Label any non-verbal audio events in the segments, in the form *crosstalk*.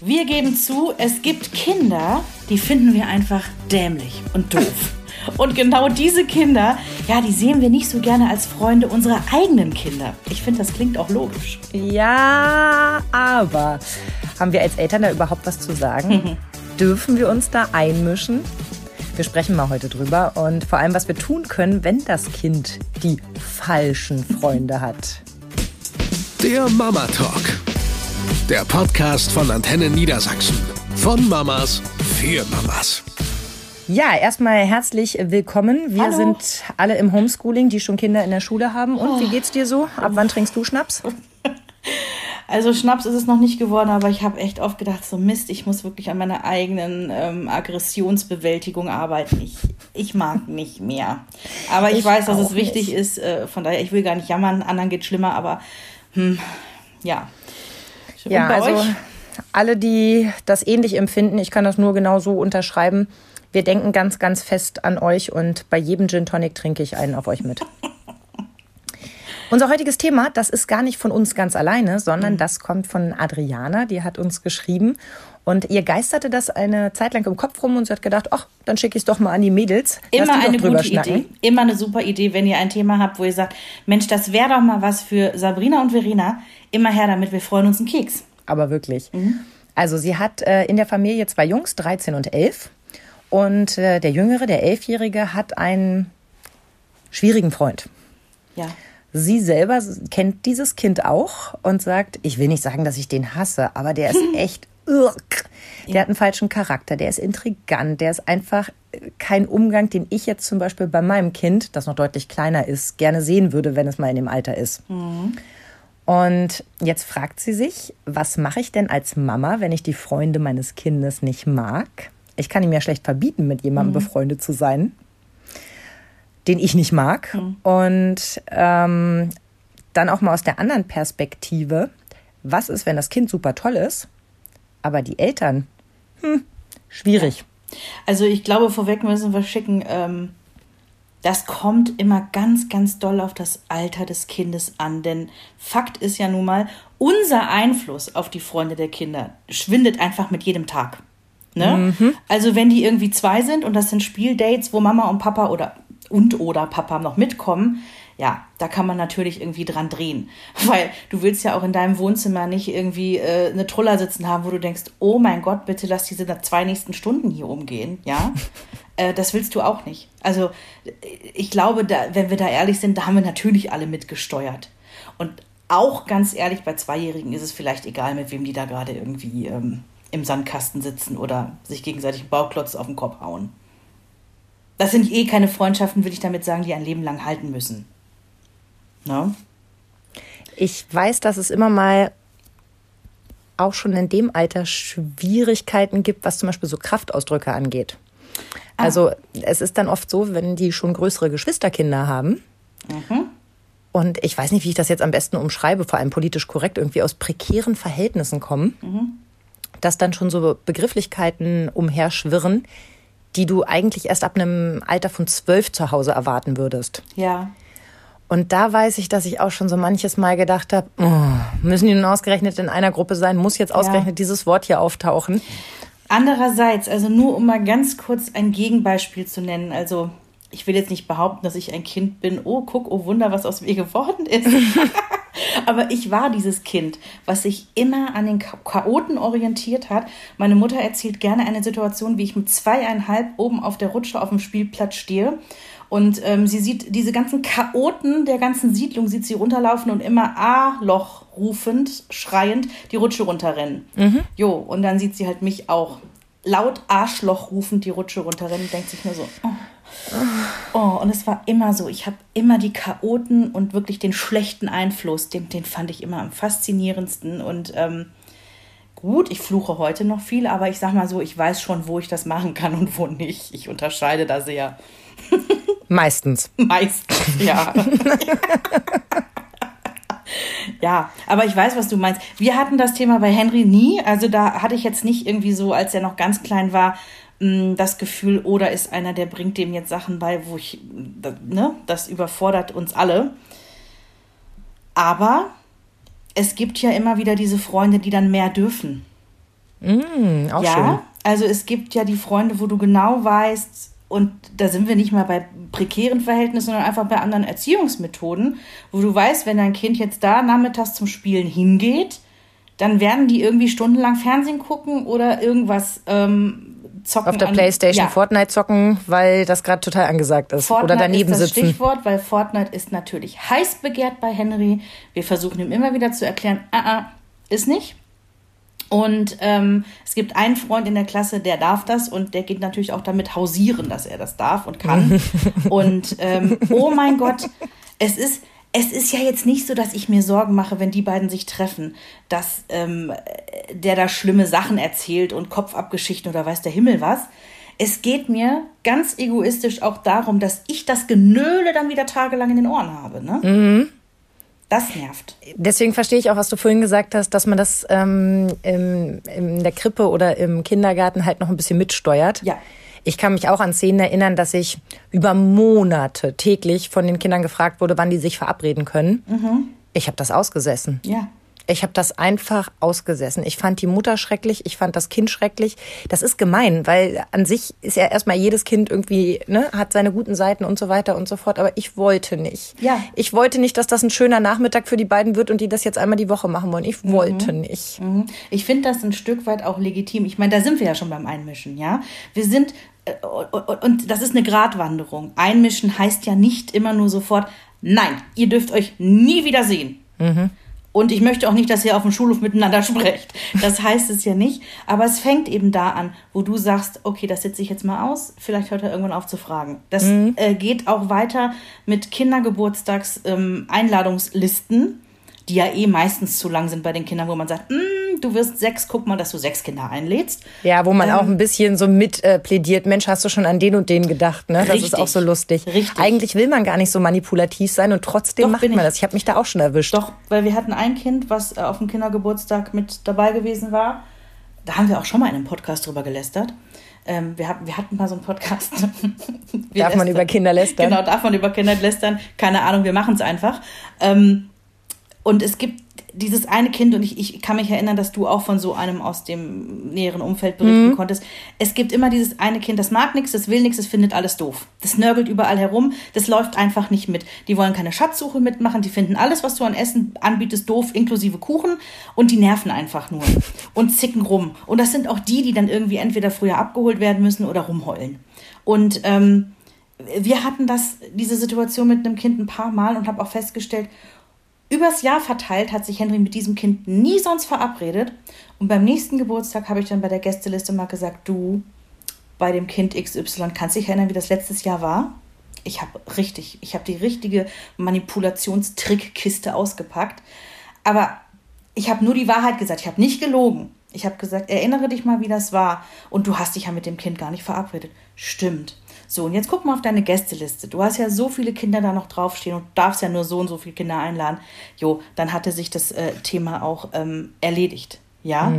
Wir geben zu, es gibt Kinder, die finden wir einfach dämlich und doof. *laughs* Und genau diese Kinder, ja, die sehen wir nicht so gerne als Freunde unserer eigenen Kinder. Ich finde, das klingt auch logisch. Ja, aber haben wir als Eltern da überhaupt was zu sagen? Dürfen wir uns da einmischen? Wir sprechen mal heute drüber und vor allem, was wir tun können, wenn das Kind die falschen Freunde hat. Der Mama Talk. Der Podcast von Antenne Niedersachsen. Von Mamas für Mamas. Ja, erstmal herzlich willkommen. Wir Hallo. sind alle im Homeschooling, die schon Kinder in der Schule haben. Und wie geht's dir so? Ab wann trinkst du Schnaps? *laughs* Also Schnaps ist es noch nicht geworden, aber ich habe echt oft gedacht, so Mist, ich muss wirklich an meiner eigenen ähm, Aggressionsbewältigung arbeiten. Ich, ich mag nicht mehr. Aber ich, Ich weiß, dass es wichtig nicht. ist. Äh, von daher, ich will gar nicht jammern, anderen geht schlimmer, aber hm, ja. Und Ja, also euch? alle, die das ähnlich empfinden, ich kann das nur genau so unterschreiben. Wir denken ganz, ganz fest an euch und bei jedem Gin Tonic trinke ich einen auf euch mit. *laughs* Unser heutiges Thema, das ist gar nicht von uns ganz alleine, sondern Mhm. das kommt von Adriana, die hat uns geschrieben. Und ihr geisterte das eine Zeit lang im Kopf rum und sie hat gedacht, ach, dann schicke ich es doch mal an die Mädels. Immer eine gute schnacken. Idee. Immer eine super Idee, wenn ihr ein Thema habt, wo ihr sagt, Mensch, das wäre doch mal was für Sabrina und Verena. Immer her damit, wir freuen uns einen Keks. aber wirklich. Also sie hat äh, in der Familie zwei Jungs, 13 und 11. Und äh, der Jüngere, der Elfjährige, hat einen schwierigen Freund. Ja. Sie selber kennt dieses Kind auch und sagt, ich will nicht sagen, dass ich den hasse, aber der ist *laughs* echt, ugh. der hat einen falschen Charakter, der ist intrigant, der ist einfach äh, kein Umgang, den ich jetzt zum Beispiel bei meinem Kind, das noch deutlich kleiner ist, gerne sehen würde, wenn es mal in dem Alter ist. Und jetzt fragt sie sich, was mache ich denn als Mama, wenn ich die Freunde meines Kindes nicht mag? Ich kann ihm ja schlecht verbieten, mit jemandem befreundet zu sein, den ich nicht mag. Und ähm, dann auch mal aus der anderen Perspektive, was ist, wenn das Kind super toll ist, aber die Eltern, hm, schwierig. Also ich glaube, vorweg müssen wir schicken, ähm, das kommt immer ganz, ganz doll auf das Alter des Kindes an. Denn Fakt ist ja nun mal, unser Einfluss auf die Freunde der Kinder schwindet einfach mit jedem Tag. Ne? Also wenn die irgendwie zwei sind und das sind Spieldates, wo Mama und Papa oder und oder Papa noch mitkommen, ja, da kann man natürlich irgendwie dran drehen. *laughs* Weil du willst ja auch in deinem Wohnzimmer nicht irgendwie äh, eine Truller sitzen haben, wo du denkst, oh mein Gott, bitte lass diese zwei nächsten Stunden hier umgehen, ja. *laughs* äh, das willst du auch nicht. Also ich glaube, da, wenn wir da ehrlich sind, da haben wir natürlich alle mitgesteuert. Und auch ganz ehrlich, bei Zweijährigen ist es vielleicht egal, mit wem die da gerade irgendwie ähm, im Sandkasten sitzen oder sich gegenseitig einen Bauklotz auf den Kopf hauen. Das sind eh keine Freundschaften, will ich damit sagen, die ein Leben lang halten müssen. Ne? Ich weiß, dass es immer mal auch schon in dem Alter Schwierigkeiten gibt, was zum Beispiel so Kraftausdrücke angeht. Also es ist dann oft so, wenn die schon größere Geschwisterkinder haben. Und ich weiß nicht, wie ich das jetzt am besten umschreibe, vor allem politisch korrekt, irgendwie aus prekären Verhältnissen kommen, dass dann schon so Begrifflichkeiten umherschwirren, die du eigentlich erst ab einem Alter von zwölf zu Hause erwarten würdest. Ja. Und da weiß ich, dass ich auch schon so manches Mal gedacht habe, oh, müssen die nun ausgerechnet in einer Gruppe sein? Muss jetzt ausgerechnet dieses Wort hier auftauchen? Andererseits, also nur um mal ganz kurz ein Gegenbeispiel zu nennen, also ich will jetzt nicht behaupten, dass ich ein Kind bin, oh, guck, oh Wunder, was aus mir *laughs* geworden ist. *laughs* Aber ich war dieses Kind, was sich immer an den Cha- Chaoten orientiert hat. Meine Mutter erzählt gerne eine Situation, wie ich mit zweieinhalb oben auf der Rutsche auf dem Spielplatz stehe. Und ähm, sie sieht diese ganzen Chaoten der ganzen Siedlung, sieht sie runterlaufen und immer A-Loch rufend, schreiend die Rutsche runterrennen. Jo, und dann sieht sie halt mich auch laut Arschloch rufend die Rutsche runterrennen und denkt sich nur so, oh. Oh, und es war immer so. Ich habe immer die Chaoten und wirklich den schlechten Einfluss, den, den fand ich immer am faszinierendsten. Und ähm, gut, ich fluche heute noch viel, aber ich sag mal so, ich weiß schon, wo ich das machen kann und wo nicht. Ich unterscheide da sehr. *laughs* Meistens. Meistens, ja. *laughs* ja, aber ich weiß, was du meinst. Wir hatten das Thema bei Henry nie. Also da hatte ich jetzt nicht irgendwie so, als er noch ganz klein war, mh, das Gefühl, oder ist einer, der bringt dem jetzt Sachen bei, wo ich, ne, das überfordert uns alle. Aber es gibt ja immer wieder diese Freunde, die dann mehr dürfen. Mm, auch ja, schön. also es gibt ja die Freunde, wo du genau weißt, und da sind wir nicht mal bei prekären Verhältnissen, sondern einfach bei anderen Erziehungsmethoden, wo du weißt, wenn dein Kind jetzt da nachmittags zum Spielen hingeht, dann werden die irgendwie stundenlang Fernsehen gucken oder irgendwas ähm, zocken. Auf der an- Playstation Ja. Fortnite zocken, weil das gerade total angesagt ist. Fortnite Oder daneben ist das sitzen. Stichwort, weil Fortnite ist natürlich heiß begehrt bei Henry. Wir versuchen ihm immer wieder zu erklären, ah, ah, ist nicht. Und ähm, es gibt einen Freund in der Klasse, der darf das und der geht natürlich auch damit hausieren, dass er das darf und kann. *laughs* und ähm, oh mein Gott, es ist, es ist ja jetzt nicht so, dass ich mir Sorgen mache, wenn die beiden sich treffen, dass ähm, der da schlimme Sachen erzählt und Kopfabgeschichten oder weiß der Himmel was. Es geht mir ganz egoistisch auch darum, dass ich das Genöle dann wieder tagelang in den Ohren habe. Ne? Das nervt. Deswegen verstehe ich auch, was du vorhin gesagt hast, dass man das ähm, im, in der Krippe oder im Kindergarten halt noch ein bisschen mitsteuert. Ja. Ich kann mich auch an Szenen erinnern, dass ich über Monate täglich von den Kindern gefragt wurde, wann die sich verabreden können. Ich habe das ausgesessen. Ja. Ich habe das einfach ausgesessen. Ich fand die Mutter schrecklich, ich fand das Kind schrecklich. Das ist gemein, weil an sich ist ja erstmal jedes Kind irgendwie, ne, hat seine guten Seiten und so weiter und so fort. Aber ich wollte nicht. Ja. Ich wollte nicht, dass das ein schöner Nachmittag für die beiden wird und die das jetzt einmal die Woche machen wollen. Ich wollte nicht. Mhm. Ich finde das ein Stück weit auch legitim. Ich meine, da sind wir ja schon beim Einmischen, ja. Wir sind, äh, und und das ist eine Gratwanderung. Einmischen heißt ja nicht immer nur sofort, nein, ihr dürft euch nie wieder sehen. Und ich möchte auch nicht, dass ihr auf dem Schulhof miteinander *laughs* sprecht. Das heißt es ja nicht. Aber es fängt eben da an, wo du sagst, okay, das sitze ich jetzt mal aus. Vielleicht hört er irgendwann auf zu fragen. Das äh, geht auch weiter mit Kindergeburtstags ähm, die ja eh meistens zu lang sind bei den Kindern, wo man sagt, "Mm, du wirst sechs, guck mal, dass du sechs Kinder einlädst. Ja, wo man Ähm, auch ein bisschen so mit äh, plädiert, Mensch, hast du schon an den und den gedacht, ne? Das Richtig. ist auch so lustig. Richtig. Eigentlich will man gar nicht so manipulativ sein und trotzdem Doch, macht man ich. das. Ich habe mich da auch schon erwischt. Doch, weil wir hatten ein Kind, was äh, auf dem Kindergeburtstag mit dabei gewesen war. Da haben wir auch schon mal in einem Podcast drüber gelästert. Ähm, wir, hatten, wir hatten mal so einen Podcast. *laughs* Darf man lästern. über Kinder lästern? Genau, darf man über Kinder lästern. Keine Ahnung, wir machen es einfach. Ähm, und es gibt dieses eine Kind, und ich, ich kann mich erinnern, dass du auch von so einem aus dem näheren Umfeld berichten Mhm. konntest. Es gibt immer dieses eine Kind, das mag nichts, das will nichts, das findet alles doof. Das nörgelt überall herum, das läuft einfach nicht mit. Die wollen keine Schatzsuche mitmachen, die finden alles, was du an Essen anbietest, doof, inklusive Kuchen, und die nerven einfach nur und zicken rum. Und das sind auch die, die dann irgendwie entweder früher abgeholt werden müssen oder rumheulen. Und ähm, wir hatten das, diese Situation mit einem Kind ein paar Mal und habe auch festgestellt, übers Jahr verteilt hat sich Henry mit diesem Kind nie sonst verabredet. Und beim nächsten Geburtstag habe ich dann bei der Gästeliste mal gesagt, du, bei dem Kind XY, kannst du dich erinnern, wie das letztes Jahr war? Ich habe richtig, ich habe die richtige Manipulationstrickkiste ausgepackt. Aber ich habe nur die Wahrheit gesagt, ich habe nicht gelogen. Ich habe gesagt, erinnere dich mal, wie das war. Und du hast dich ja mit dem Kind gar nicht verabredet. Stimmt. So, und jetzt guck mal auf deine Gästeliste. Du hast ja so viele Kinder da noch draufstehen und darfst ja nur so und so viele Kinder einladen. Jo, dann hatte sich das äh, Thema auch ähm, erledigt. Ja.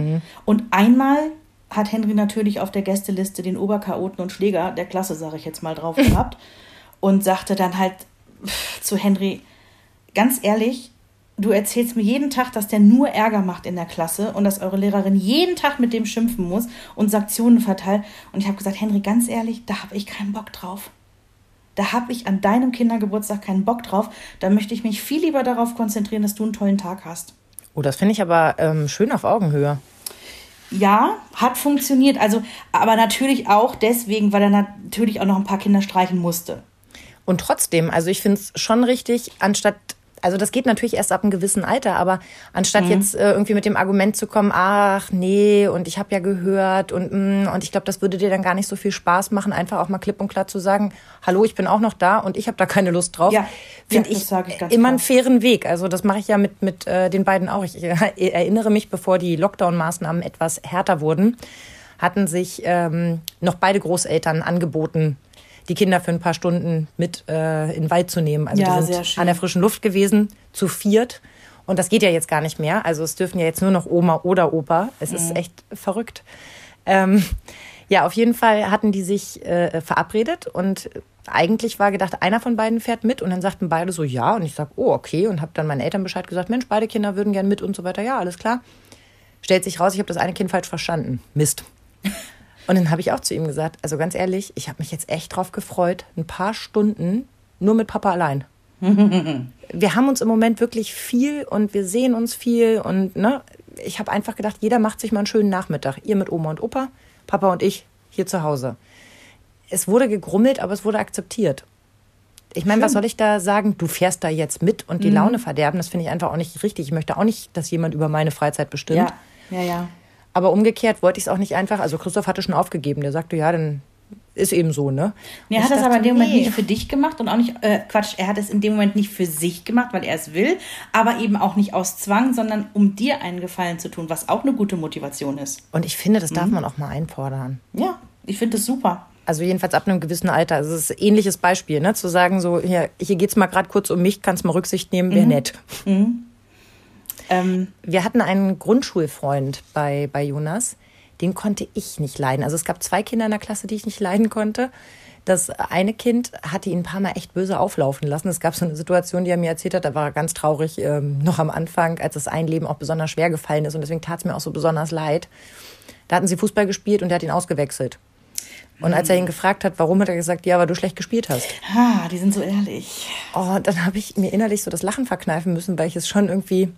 Und einmal hat Henry natürlich auf der Gästeliste den Oberchaoten und Schläger der Klasse, sage ich jetzt mal, drauf *laughs* gehabt. und sagte dann halt zu Henry, ganz ehrlich, du erzählst mir jeden Tag, dass der nur Ärger macht in der Klasse und dass eure Lehrerin jeden Tag mit dem schimpfen muss und Sanktionen verteilt. Und ich habe gesagt, Henry, ganz ehrlich, da habe ich keinen Bock drauf. Da habe ich an deinem Kindergeburtstag keinen Bock drauf. Da möchte ich mich viel lieber darauf konzentrieren, dass du einen tollen Tag hast. Oh, das finde ich aber ähm, schön auf Augenhöhe. Ja, hat funktioniert. Also, aber natürlich auch deswegen, weil er natürlich auch noch ein paar Kinder streichen musste. Und trotzdem, also ich finde es schon richtig, anstatt, also das geht natürlich erst ab einem gewissen Alter, aber anstatt Mhm. jetzt äh, irgendwie mit dem Argument zu kommen, ach nee, und ich habe ja gehört und mm, und ich glaube, das würde dir dann gar nicht so viel Spaß machen, einfach auch mal klipp und klar zu sagen, hallo, ich bin auch noch da und ich habe da keine Lust drauf. Ja, finde ja, ich, ich immer einen klar. fairen Weg. Also das mache ich ja mit mit äh, den beiden auch. Ich äh, *laughs* erinnere mich, bevor die Lockdown-Maßnahmen etwas härter wurden, hatten sich ähm, noch beide Großeltern angeboten, die Kinder für ein paar Stunden mit äh, in den Wald zu nehmen. Also Ja, die sind an der frischen Luft gewesen, zu viert. Und das geht ja jetzt gar nicht mehr. Also es dürfen ja jetzt nur noch Oma oder Opa. Es ist echt verrückt. Ähm, ja, auf jeden Fall hatten die sich äh, verabredet und eigentlich war gedacht, einer von beiden fährt mit und dann sagten beide so ja und ich sag, oh okay und habe dann meinen Eltern Bescheid gesagt, Mensch, beide Kinder würden gern mit und so weiter. Ja, alles klar. Stellt sich raus, ich habe das eine Kind falsch verstanden. Mist. Und dann habe ich auch zu ihm gesagt, also ganz ehrlich, ich habe mich jetzt echt drauf gefreut, ein paar Stunden nur mit Papa allein. *laughs* wir haben uns im Moment wirklich viel und wir sehen uns viel und ne, ich habe einfach gedacht, jeder macht sich mal einen schönen Nachmittag. Ihr mit Oma und Opa, Papa und ich hier zu Hause. Es wurde gegrummelt, aber es wurde akzeptiert. Ich meine, was soll ich da sagen? Du fährst da jetzt mit und die mhm. Laune verderben. Das finde ich einfach auch nicht richtig. Ich möchte auch nicht, dass jemand über meine Freizeit bestimmt. Ja, ja, ja. Aber umgekehrt wollte ich es auch nicht einfach. Also Christoph hatte schon aufgegeben. Der sagte, ja, dann ist eben so, ne? Nee, er hat das aber in dem Moment nicht für dich gemacht und auch nicht, äh, Quatsch, er hat es in dem Moment nicht für sich gemacht, weil er es will, aber eben auch nicht aus Zwang, sondern um dir einen Gefallen zu tun, was auch eine gute Motivation ist. Und ich finde, das darf mhm. man auch mal einfordern. Ja, ich finde das super. Also jedenfalls ab einem gewissen Alter. Also es ist ein ähnliches Beispiel, ne? Zu sagen, so, hier, hier geht es mal gerade kurz um mich, kannst mal Rücksicht nehmen, wäre mhm. nett. Mhm. Ähm, wir hatten einen Grundschulfreund bei, bei Jonas, den konnte ich nicht leiden. Also es gab zwei Kinder in der Klasse, die ich nicht leiden konnte. Das eine Kind hatte ihn ein paar Mal echt böse auflaufen lassen. Es gab so eine Situation, die er mir erzählt hat, da war er ganz traurig, ähm, noch am Anfang, als das Einleben auch besonders schwer gefallen ist. Und deswegen tat es mir auch so besonders leid. Da hatten sie Fußball gespielt und er hat ihn ausgewechselt. Und als er ihn gefragt hat, warum, hat er gesagt, ja, weil du schlecht gespielt hast. Ah, die sind so ehrlich. Oh, dann habe ich mir innerlich so das Lachen verkneifen müssen, weil ich es schon irgendwie,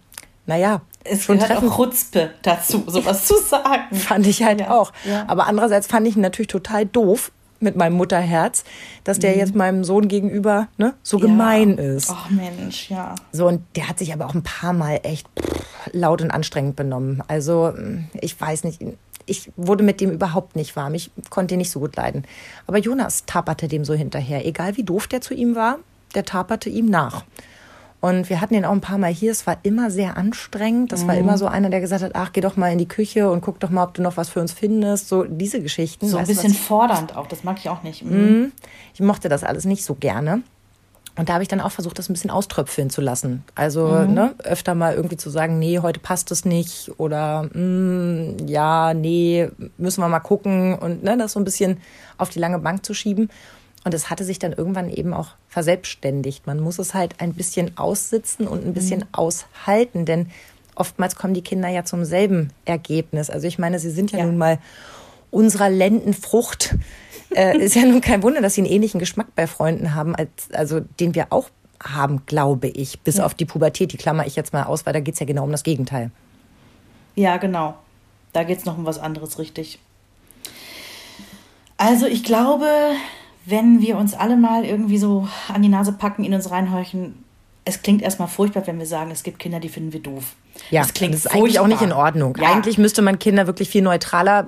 naja, es schon gehört treffen. auch Chutzpe dazu, *laughs* sowas zu sagen. Fand ich halt ja, auch. Ja. Aber andererseits fand ich ihn natürlich total doof mit meinem Mutterherz, dass der mhm. jetzt meinem Sohn gegenüber ne, so ja. gemein ist. Ach Mensch, ja. So, und der hat sich aber auch ein paar Mal echt pff, laut und anstrengend benommen. Also, ich weiß nicht, ich wurde mit dem überhaupt nicht warm. Ich konnte ihn nicht so gut leiden. Aber Jonas taperte dem so hinterher. Egal wie doof der zu ihm war, der taperte ihm nach. Und wir hatten ihn auch ein paar Mal hier. Es war immer sehr anstrengend. Das mhm. war immer so einer, der gesagt hat, ach, geh doch mal in die Küche und guck doch mal, ob du noch was für uns findest. So diese Geschichten. So ein bisschen fordernd auch. Das mag ich auch nicht. Mhm. Ich mochte das alles nicht so gerne. Und da habe ich dann auch versucht, das ein bisschen auströpfeln zu lassen. Also mhm. ne, öfter mal irgendwie zu sagen, nee, heute passt es nicht oder mm, ja, nee, müssen wir mal gucken und ne, das so ein bisschen auf die lange Bank zu schieben. Und es hatte sich dann irgendwann eben auch verselbstständigt. Man muss es halt ein bisschen aussitzen und ein bisschen mhm. aushalten, denn oftmals kommen die Kinder ja zum selben Ergebnis. Also ich meine, sie sind ja, ja. nun mal unserer Lendenfrucht äh, ist ja nun kein Wunder, dass sie einen ähnlichen Geschmack bei Freunden haben, als, also den wir auch haben, glaube ich. Bis ja. auf die Pubertät, die klammer ich jetzt mal aus, weil da geht es ja genau um das Gegenteil. Ja, genau. Da geht es noch um was anderes, richtig. Also ich glaube, wenn wir uns alle mal irgendwie so an die Nase packen, in uns reinhorchen, es klingt erstmal furchtbar, wenn wir sagen, es gibt Kinder, die finden wir doof. Ja, das klingt das ist eigentlich auch nicht in Ordnung. Ja. Eigentlich müsste man Kinder wirklich viel neutraler,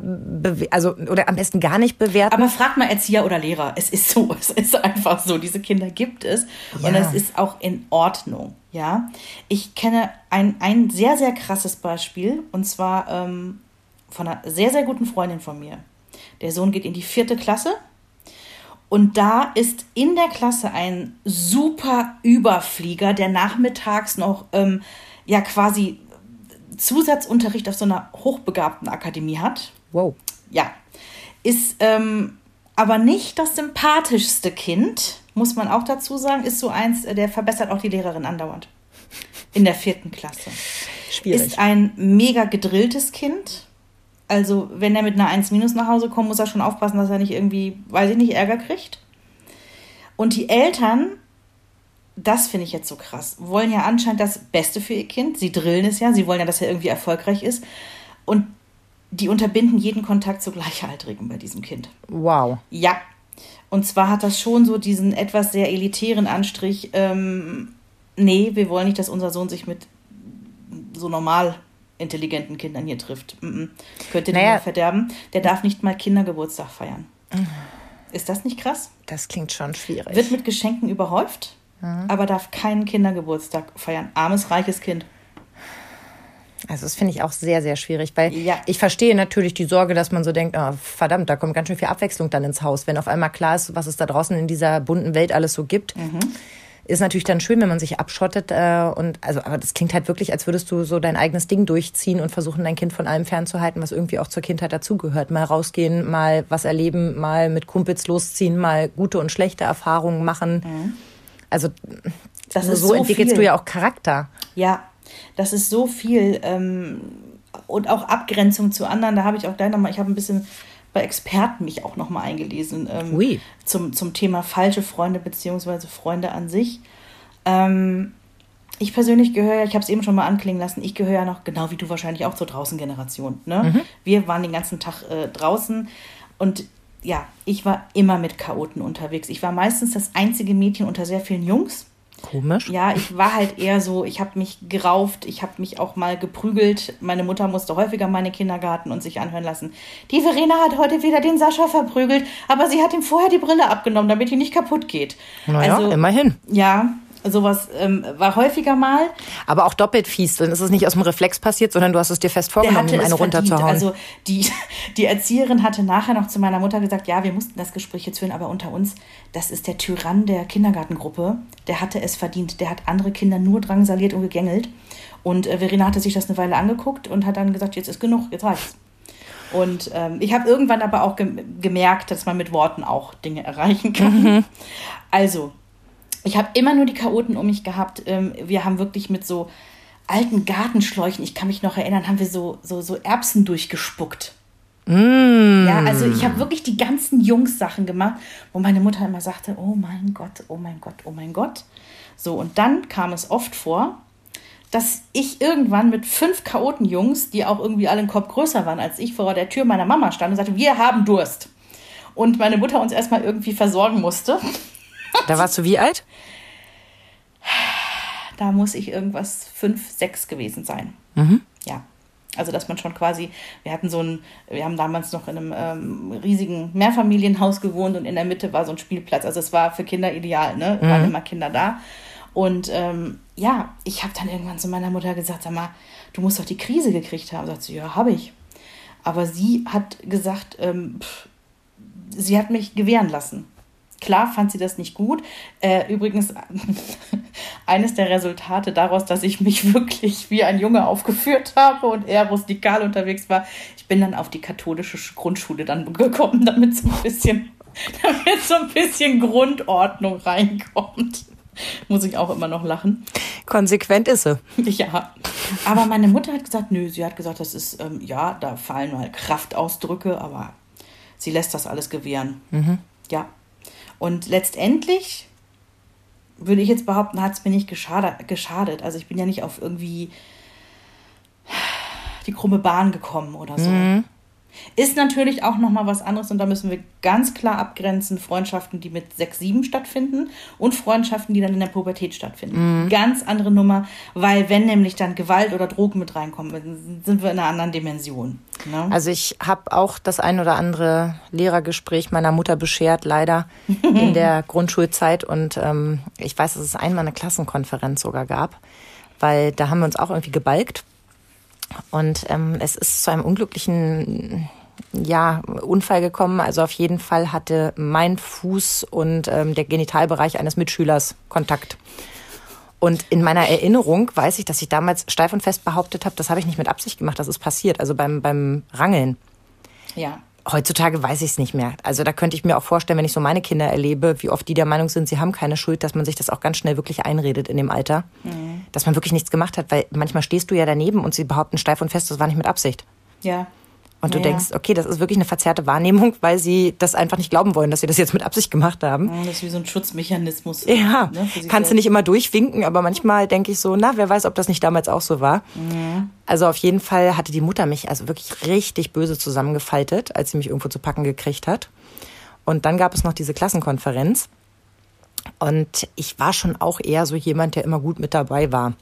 also oder am besten gar nicht bewerten. Aber fragt mal Erzieher oder Lehrer. Es ist so, *laughs* es ist einfach so. Diese Kinder gibt es ja. und es ist auch in Ordnung. Ja, ich kenne ein, ein sehr sehr krasses Beispiel und zwar ähm, von einer sehr sehr guten Freundin von mir. Der Sohn geht in die vierte Klasse und da ist in der Klasse ein super Überflieger, der nachmittags noch ähm, ja quasi Zusatzunterricht auf so einer hochbegabten Akademie hat. Wow. Ja. Ist ähm, aber nicht das sympathischste Kind, muss man auch dazu sagen. Ist so eins, der verbessert auch die Lehrerin andauernd. In der vierten Klasse. Schwierig. Ist ein mega gedrilltes Kind also, wenn er mit einer 1 minus nach Hause kommt, muss er schon aufpassen, dass er nicht irgendwie, weiß ich nicht, Ärger kriegt. Und die Eltern, das finde ich jetzt so krass, wollen ja anscheinend das Beste für ihr Kind. Sie drillen es ja, sie wollen ja, dass er irgendwie erfolgreich ist. Und die unterbinden jeden Kontakt zu Gleichaltrigen bei diesem Kind. Wow. Ja. Und zwar hat das schon so diesen etwas sehr elitären Anstrich, ähm, nee, wir wollen nicht, dass unser Sohn sich mit so normal intelligenten Kindern hier trifft. Mm -mm. Könnte naja. den verderben. Der darf nicht mal Kindergeburtstag feiern. Ist das nicht krass? Das klingt schon schwierig. Wird mit Geschenken überhäuft, mhm. aber darf keinen Kindergeburtstag feiern. Armes, reiches Kind. Also das finde ich auch sehr, sehr schwierig, weil ja. ich verstehe natürlich die Sorge, dass man so denkt, oh, verdammt, da kommt ganz schön viel Abwechslung dann ins Haus, wenn auf einmal klar ist, was es da draußen in dieser bunten Welt alles so gibt. Mhm ist natürlich dann schön, wenn man sich abschottet äh, und also, aber das klingt halt wirklich, als würdest du so dein eigenes Ding durchziehen und versuchen, dein Kind von allem fernzuhalten, was irgendwie auch zur Kindheit dazugehört. Mal rausgehen, mal was erleben, mal mit Kumpels losziehen, mal gute und schlechte Erfahrungen machen. Mhm. Also das so, so entwickelst viel. du ja auch Charakter. Ja, das ist so viel. Ähm und auch Abgrenzung zu anderen. Da habe ich auch gleich nochmal, ich habe ein bisschen bei Experten mich auch nochmal eingelesen ähm, Ui. zum, zum Thema falsche Freunde beziehungsweise Freunde an sich. Ähm, ich persönlich gehöre, ich habe es eben schon mal anklingen lassen, ich gehöre ja noch, genau wie du wahrscheinlich auch zur Draußen-Generation. Ne? Wir waren den ganzen Tag äh, draußen und ja, ich war immer mit Chaoten unterwegs. Ich war meistens das einzige Mädchen unter sehr vielen Jungs. Komisch. Ja, ich war halt eher so, ich habe mich gerauft, ich habe mich auch mal geprügelt. Meine Mutter musste häufiger meine Kindergarten und sich anhören lassen. Die Verena hat heute wieder den Sascha verprügelt, aber sie hat ihm vorher die Brille abgenommen, damit die nicht kaputt geht. Naja, immerhin. Ja, sowas ähm, war häufiger mal. Aber auch doppelt fies, dann ist es nicht aus dem Reflex passiert, sondern du hast es dir fest vorgenommen, es eine runterzuhauen. Also die, *laughs* die Erzieherin hatte nachher noch zu meiner Mutter gesagt, ja, wir mussten das Gespräch jetzt führen, aber unter uns, das ist der Tyrann der Kindergartengruppe. Der hatte es verdient. Der hat andere Kinder nur drangsaliert und gegängelt. Und äh, Verena hatte sich das eine Weile angeguckt und hat dann gesagt, jetzt ist genug, jetzt reicht's. Und ähm, ich habe irgendwann aber auch gem gemerkt, dass man mit Worten auch Dinge erreichen kann. Also, ich habe immer nur die Chaoten um mich gehabt. Ähm, wir haben wirklich mit so alten Gartenschläuchen, ich kann mich noch erinnern, haben wir so, so, so Erbsen durchgespuckt. Ja, also ich habe wirklich die ganzen Jungs-Sachen gemacht, wo meine Mutter immer sagte, oh mein Gott, oh mein Gott, oh mein Gott. So, und dann kam es oft vor, dass ich irgendwann mit fünf Chaoten-Jungs, die auch irgendwie alle einen Kopf größer waren als ich, vor der Tür meiner Mama stand und sagte, wir haben Durst. Und meine Mutter uns erstmal irgendwie versorgen musste. Da warst du wie alt? Da muss ich irgendwas fünf, sechs gewesen sein. Ja. Also, dass man schon quasi, wir hatten so ein, wir haben damals noch in einem ähm, riesigen Mehrfamilienhaus gewohnt und in der Mitte war so ein Spielplatz. Also, es war für Kinder ideal, ne? Es waren immer Kinder da. Und ähm, ja, ich habe dann irgendwann zu meiner Mutter gesagt, sag mal, du musst doch die Krise gekriegt haben. Sagt sie, ja, habe ich. Aber sie hat gesagt, ähm, pff, sie hat mich gewähren lassen. Klar fand sie das nicht gut. Äh, übrigens, *laughs* eines der Resultate daraus, dass ich mich wirklich wie ein Junge aufgeführt habe und eher rustikal unterwegs war, ich bin dann auf die katholische Sch- Grundschule dann gekommen, damit so ein bisschen, *laughs* damit so ein bisschen Grundordnung reinkommt. Muss ich auch immer noch lachen. Konsequent ist sie. Ja, aber meine Mutter hat gesagt, nö, sie hat gesagt, das ist, ähm, ja, da fallen mal Kraftausdrücke, aber sie lässt das alles gewähren. Ja. Und letztendlich würde ich jetzt behaupten, hat es mir nicht geschadet. Also ich bin ja nicht auf irgendwie die krumme Bahn gekommen oder so. Ist natürlich auch nochmal was anderes und da müssen wir ganz klar abgrenzen, Freundschaften, die mit 6, 7 stattfinden und Freundschaften, die dann in der Pubertät stattfinden. Ganz andere Nummer, weil wenn nämlich dann Gewalt oder Drogen mit reinkommen, sind wir in einer anderen Dimension. Ne? Also ich habe auch das ein oder andere Lehrergespräch meiner Mutter beschert, leider *laughs* in der Grundschulzeit. Und ähm, ich weiß, dass es einmal eine Klassenkonferenz sogar gab, weil da haben wir uns auch irgendwie gebalgt. Und ähm, es ist zu einem unglücklichen ja, Unfall gekommen. Also auf jeden Fall hatte mein Fuß und ähm, der Genitalbereich eines Mitschülers Kontakt. Und in meiner Erinnerung weiß ich, dass ich damals steif und fest behauptet habe, das habe ich nicht mit Absicht gemacht, das ist passiert, also beim, beim Rangeln. Ja. Heutzutage weiß ich es nicht mehr. Also da könnte ich mir auch vorstellen, wenn ich so meine Kinder erlebe, wie oft die der Meinung sind, sie haben keine Schuld, dass man sich das auch ganz schnell wirklich einredet in dem Alter. Dass man wirklich nichts gemacht hat, weil manchmal stehst du ja daneben und sie behaupten steif und fest, das war nicht mit Absicht. Ja. Und du Ja, ja. denkst, okay, das ist wirklich eine verzerrte Wahrnehmung, weil sie das einfach nicht glauben wollen, dass sie das jetzt mit Absicht gemacht haben. Das ist wie so ein Schutzmechanismus. Ja, ne, kannst du nicht immer durchwinken, aber manchmal denke ich so, na, wer weiß, ob das nicht damals auch so war. Also auf jeden Fall hatte die Mutter mich also wirklich richtig böse zusammengefaltet, als sie mich irgendwo zu packen gekriegt hat. Und dann gab es noch diese Klassenkonferenz. Und ich war schon auch eher so jemand, der immer gut mit dabei war.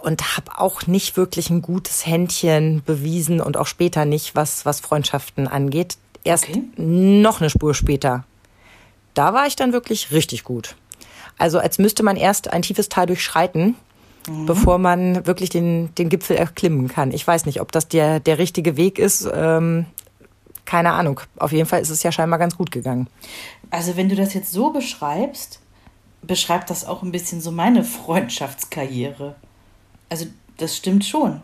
Und habe auch nicht wirklich ein gutes Händchen bewiesen und auch später nicht, was, was Freundschaften angeht. Erst Okay. noch eine Spur später. Da war ich dann wirklich richtig gut. Also als müsste man erst ein tiefes Tal durchschreiten, bevor man wirklich den, den Gipfel erklimmen kann. Ich weiß nicht, ob das der, der richtige Weg ist. Ähm, keine Ahnung. Auf jeden Fall ist es ja scheinbar ganz gut gegangen. Also wenn du das jetzt so beschreibst, beschreibt das auch ein bisschen so meine Freundschaftskarriere. Also das stimmt schon.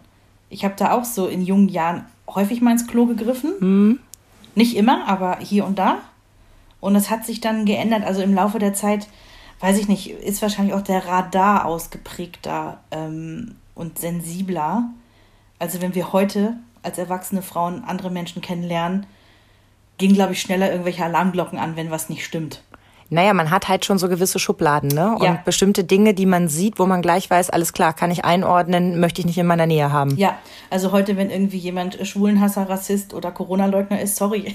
Ich habe da auch so in jungen Jahren häufig mal ins Klo gegriffen. Nicht immer, aber hier und da. Und es hat sich dann geändert. Also im Laufe der Zeit, weiß ich nicht, ist wahrscheinlich auch der Radar ausgeprägter ähm, und sensibler. Also wenn wir heute als erwachsene Frauen andere Menschen kennenlernen, gehen, glaube ich, schneller irgendwelche Alarmglocken an, wenn was nicht stimmt. Naja, man hat halt schon so gewisse Schubladen, ne? Und Ja. bestimmte Dinge, die man sieht, wo man gleich weiß, alles klar, kann ich einordnen, möchte ich nicht in meiner Nähe haben. Ja, also heute, wenn irgendwie jemand Schwulenhasser, Rassist oder Corona-Leugner ist, sorry.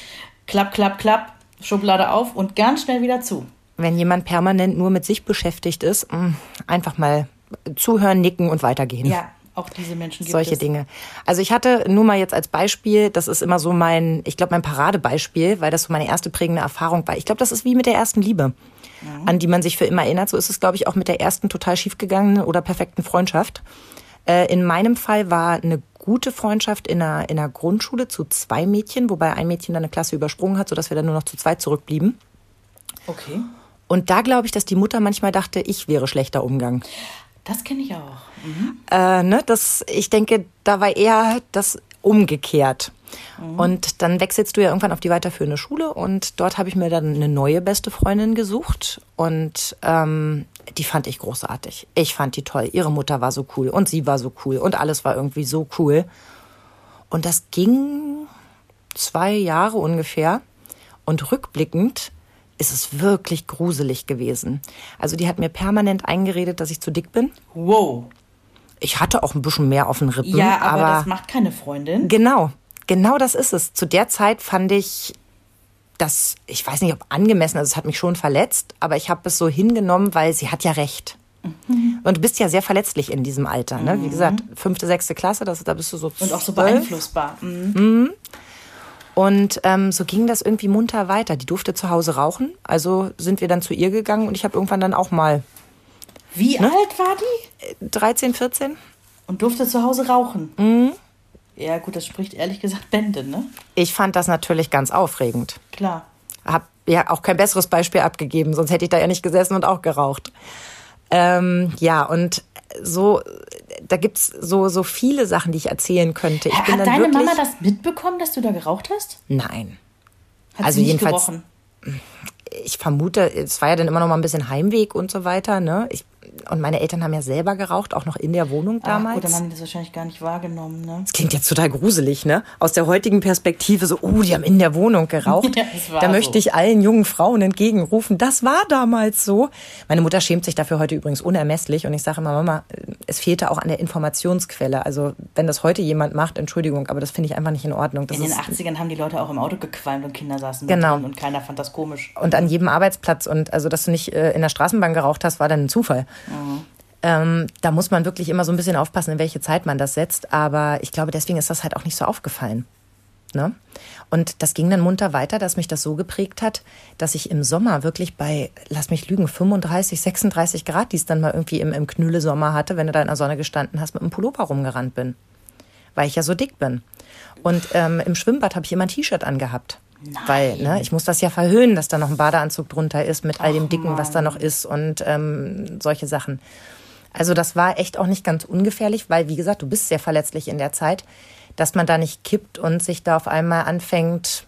*laughs* klapp, klapp, klapp, Schublade auf und ganz schnell wieder zu. Wenn jemand permanent nur mit sich beschäftigt ist, mh, einfach mal zuhören, nicken und weitergehen. Ja, auch diese Menschen gibt Solche es. Dinge. Also ich hatte nur mal jetzt als Beispiel, das ist immer so mein, ich glaube mein Paradebeispiel, weil das so meine erste prägende Erfahrung war. Ich glaube, das ist wie mit der ersten Liebe, an die man sich für immer erinnert. So ist es, glaube ich, auch mit der ersten total schiefgegangenen oder perfekten Freundschaft. Äh, in meinem Fall war eine gute Freundschaft in einer, in einer Grundschule zu zwei Mädchen, wobei ein Mädchen dann eine Klasse übersprungen hat, sodass wir dann nur noch zu zweit zurückblieben. Okay, Und da glaube ich, dass die Mutter manchmal dachte, ich wäre schlechter Umgang. Das kenne ich auch. Äh, ne, das, ich denke, da war eher das umgekehrt. Und dann wechselst du ja irgendwann auf die weiterführende Schule und dort habe ich mir dann eine neue beste Freundin gesucht und ähm, die fand ich großartig. Ich fand die toll. Ihre Mutter war so cool und sie war so cool und alles war irgendwie so cool. Und das ging zwei Jahre ungefähr und rückblickend ist es wirklich gruselig gewesen. Also die hat mir permanent eingeredet, dass ich zu dick bin. Wow. Ich hatte auch ein bisschen mehr auf den Rippen. Ja, aber, aber das macht keine Freundin. genau, genau das ist es. Zu der Zeit fand ich das, ich weiß nicht, ob angemessen, also es hat mich schon verletzt, aber ich habe es so hingenommen, weil sie hat ja recht. Mhm. Und du bist ja sehr verletzlich in diesem Alter. Ne? Wie gesagt, fünfte, sechste Klasse, das, da bist du so Und auch so beeinflussbar. Mhm. Und ähm, so ging das irgendwie munter weiter. Die durfte zu Hause rauchen, also sind wir dann zu ihr gegangen und ich habe irgendwann dann auch mal Wie Ne? alt war die? 13, 14. Und durfte zu Hause rauchen. Mhm. Ja, gut, das spricht ehrlich gesagt Bände, ne? Ich fand das natürlich ganz aufregend. Klar. Hab ja auch kein besseres Beispiel abgegeben, sonst hätte ich da ja nicht gesessen und auch geraucht. Ähm, ja, und so, da gibt's so, so viele Sachen, die ich erzählen könnte. Ich bin Hat deine Mama das mitbekommen, dass du da geraucht hast? Nein. Hat Also sie nicht jedenfalls- gerochen? Ich vermute, es war ja dann immer noch mal ein bisschen Heimweg und so weiter, ne? Ich, und meine Eltern haben ja selber geraucht, auch noch in der Wohnung Ah, damals. gut, dann haben die das wahrscheinlich gar nicht wahrgenommen, ne? Das klingt jetzt total gruselig, ne? Aus der heutigen Perspektive so, oh, die haben in der Wohnung geraucht. *laughs* Ja, da so. möchte ich allen jungen Frauen entgegenrufen, das war damals so. Meine Mutter schämt sich dafür heute übrigens unermesslich und ich sage immer, Mama, es fehlte auch an der Informationsquelle. Also wenn das heute jemand macht, Entschuldigung, aber das finde ich einfach nicht in Ordnung. Das In den ist 80ern haben die Leute auch im Auto gequalmt und Kinder saßen Genau. drin und keiner fand das komisch. und an jedem Arbeitsplatz und also, dass du nicht äh, in der Straßenbahn geraucht hast, war dann ein Zufall. Ähm, da muss man wirklich immer so ein bisschen aufpassen, in welche Zeit man das setzt. Aber ich glaube, deswegen ist das halt auch nicht so aufgefallen. Ne? Und das ging dann munter weiter, dass mich das so geprägt hat, dass ich im Sommer wirklich bei, lass mich lügen, 35, 36 Grad, die es dann mal irgendwie im, im Knülle-Sommer hatte, wenn du da in der Sonne gestanden hast, mit einem Pullover rumgerannt bin. Weil ich ja so dick bin. Und ähm, im Schwimmbad habe ich immer ein T-Shirt angehabt. Weil, ne, ich muss das ja verhöhnen, dass da noch ein Badeanzug drunter ist mit all dem Dicken, was da noch ist und ähm, solche Sachen. Also das war echt auch nicht ganz ungefährlich, weil, wie gesagt, du bist sehr verletzlich in der Zeit, dass man da nicht kippt und sich da auf einmal anfängt,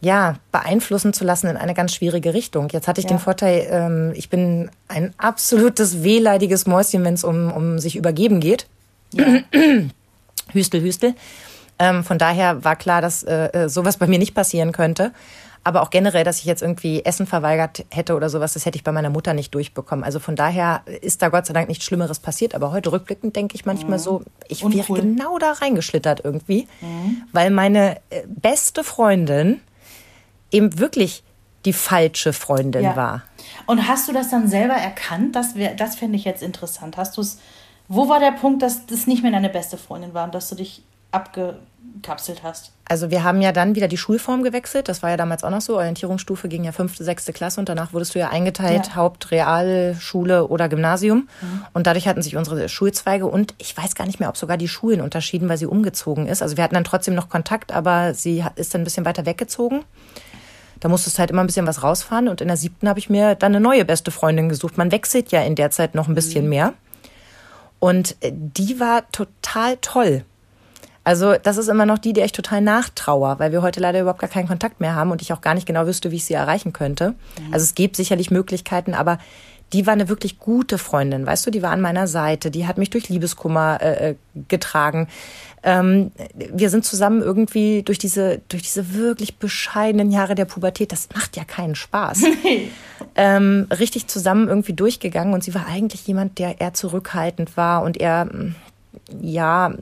ja, beeinflussen zu lassen in eine ganz schwierige Richtung. Jetzt hatte ich Ja. den Vorteil, ähm, ich bin ein absolutes wehleidiges Mäuschen, wenn es um, um sich übergeben geht. *clears throat* Hüstel, Hüstel. Ähm, von daher war klar, dass äh, äh, sowas bei mir nicht passieren könnte. Aber auch generell, dass ich jetzt irgendwie Essen verweigert hätte oder sowas, das hätte ich bei meiner Mutter nicht durchbekommen. Also von daher ist da Gott sei Dank nichts Schlimmeres passiert. Aber heute rückblickend denke ich manchmal so, ich wäre Uncool. genau da reingeschlittert irgendwie. Weil meine äh, beste Freundin eben wirklich die falsche Freundin Ja. war. Und hast du das dann selber erkannt? Das, wär- das finde ich jetzt interessant. Hast du es. Wo war der Punkt, dass das nicht mehr deine beste Freundin war und dass du dich abgekapselt hast? Also wir haben ja dann wieder die Schulform gewechselt. Das war ja damals auch noch so. Orientierungsstufe ging ja fünfte, sechste Klasse und danach wurdest du ja eingeteilt, Ja. Haupt, Realschule oder Gymnasium. Und dadurch hatten sich unsere Schulzweige und ich weiß gar nicht mehr, ob sogar die Schulen unterschieden, weil sie umgezogen ist. Also wir hatten dann trotzdem noch Kontakt, aber sie ist dann ein bisschen weiter weggezogen. Da musstest du halt immer ein bisschen was rausfahren. Und in der siebten habe ich mir dann eine neue beste Freundin gesucht. Man wechselt ja in der Zeit noch ein bisschen mehr. Und äh, die war total toll. Also das ist immer noch die, der ich total nachtrauer, weil wir heute leider überhaupt gar keinen Kontakt mehr haben und ich auch gar nicht genau wüsste, wie ich sie erreichen könnte. Also es gibt sicherlich Möglichkeiten, aber die war eine wirklich gute Freundin, weißt du, die war an meiner Seite, die hat mich durch Liebeskummer äh, äh getragen. Ähm, wir sind zusammen irgendwie durch diese, durch diese wirklich bescheidenen Jahre der Pubertät, das macht ja keinen Spaß, *laughs* ähm, richtig zusammen irgendwie durchgegangen und sie war eigentlich jemand, der eher zurückhaltend war und eher, ja,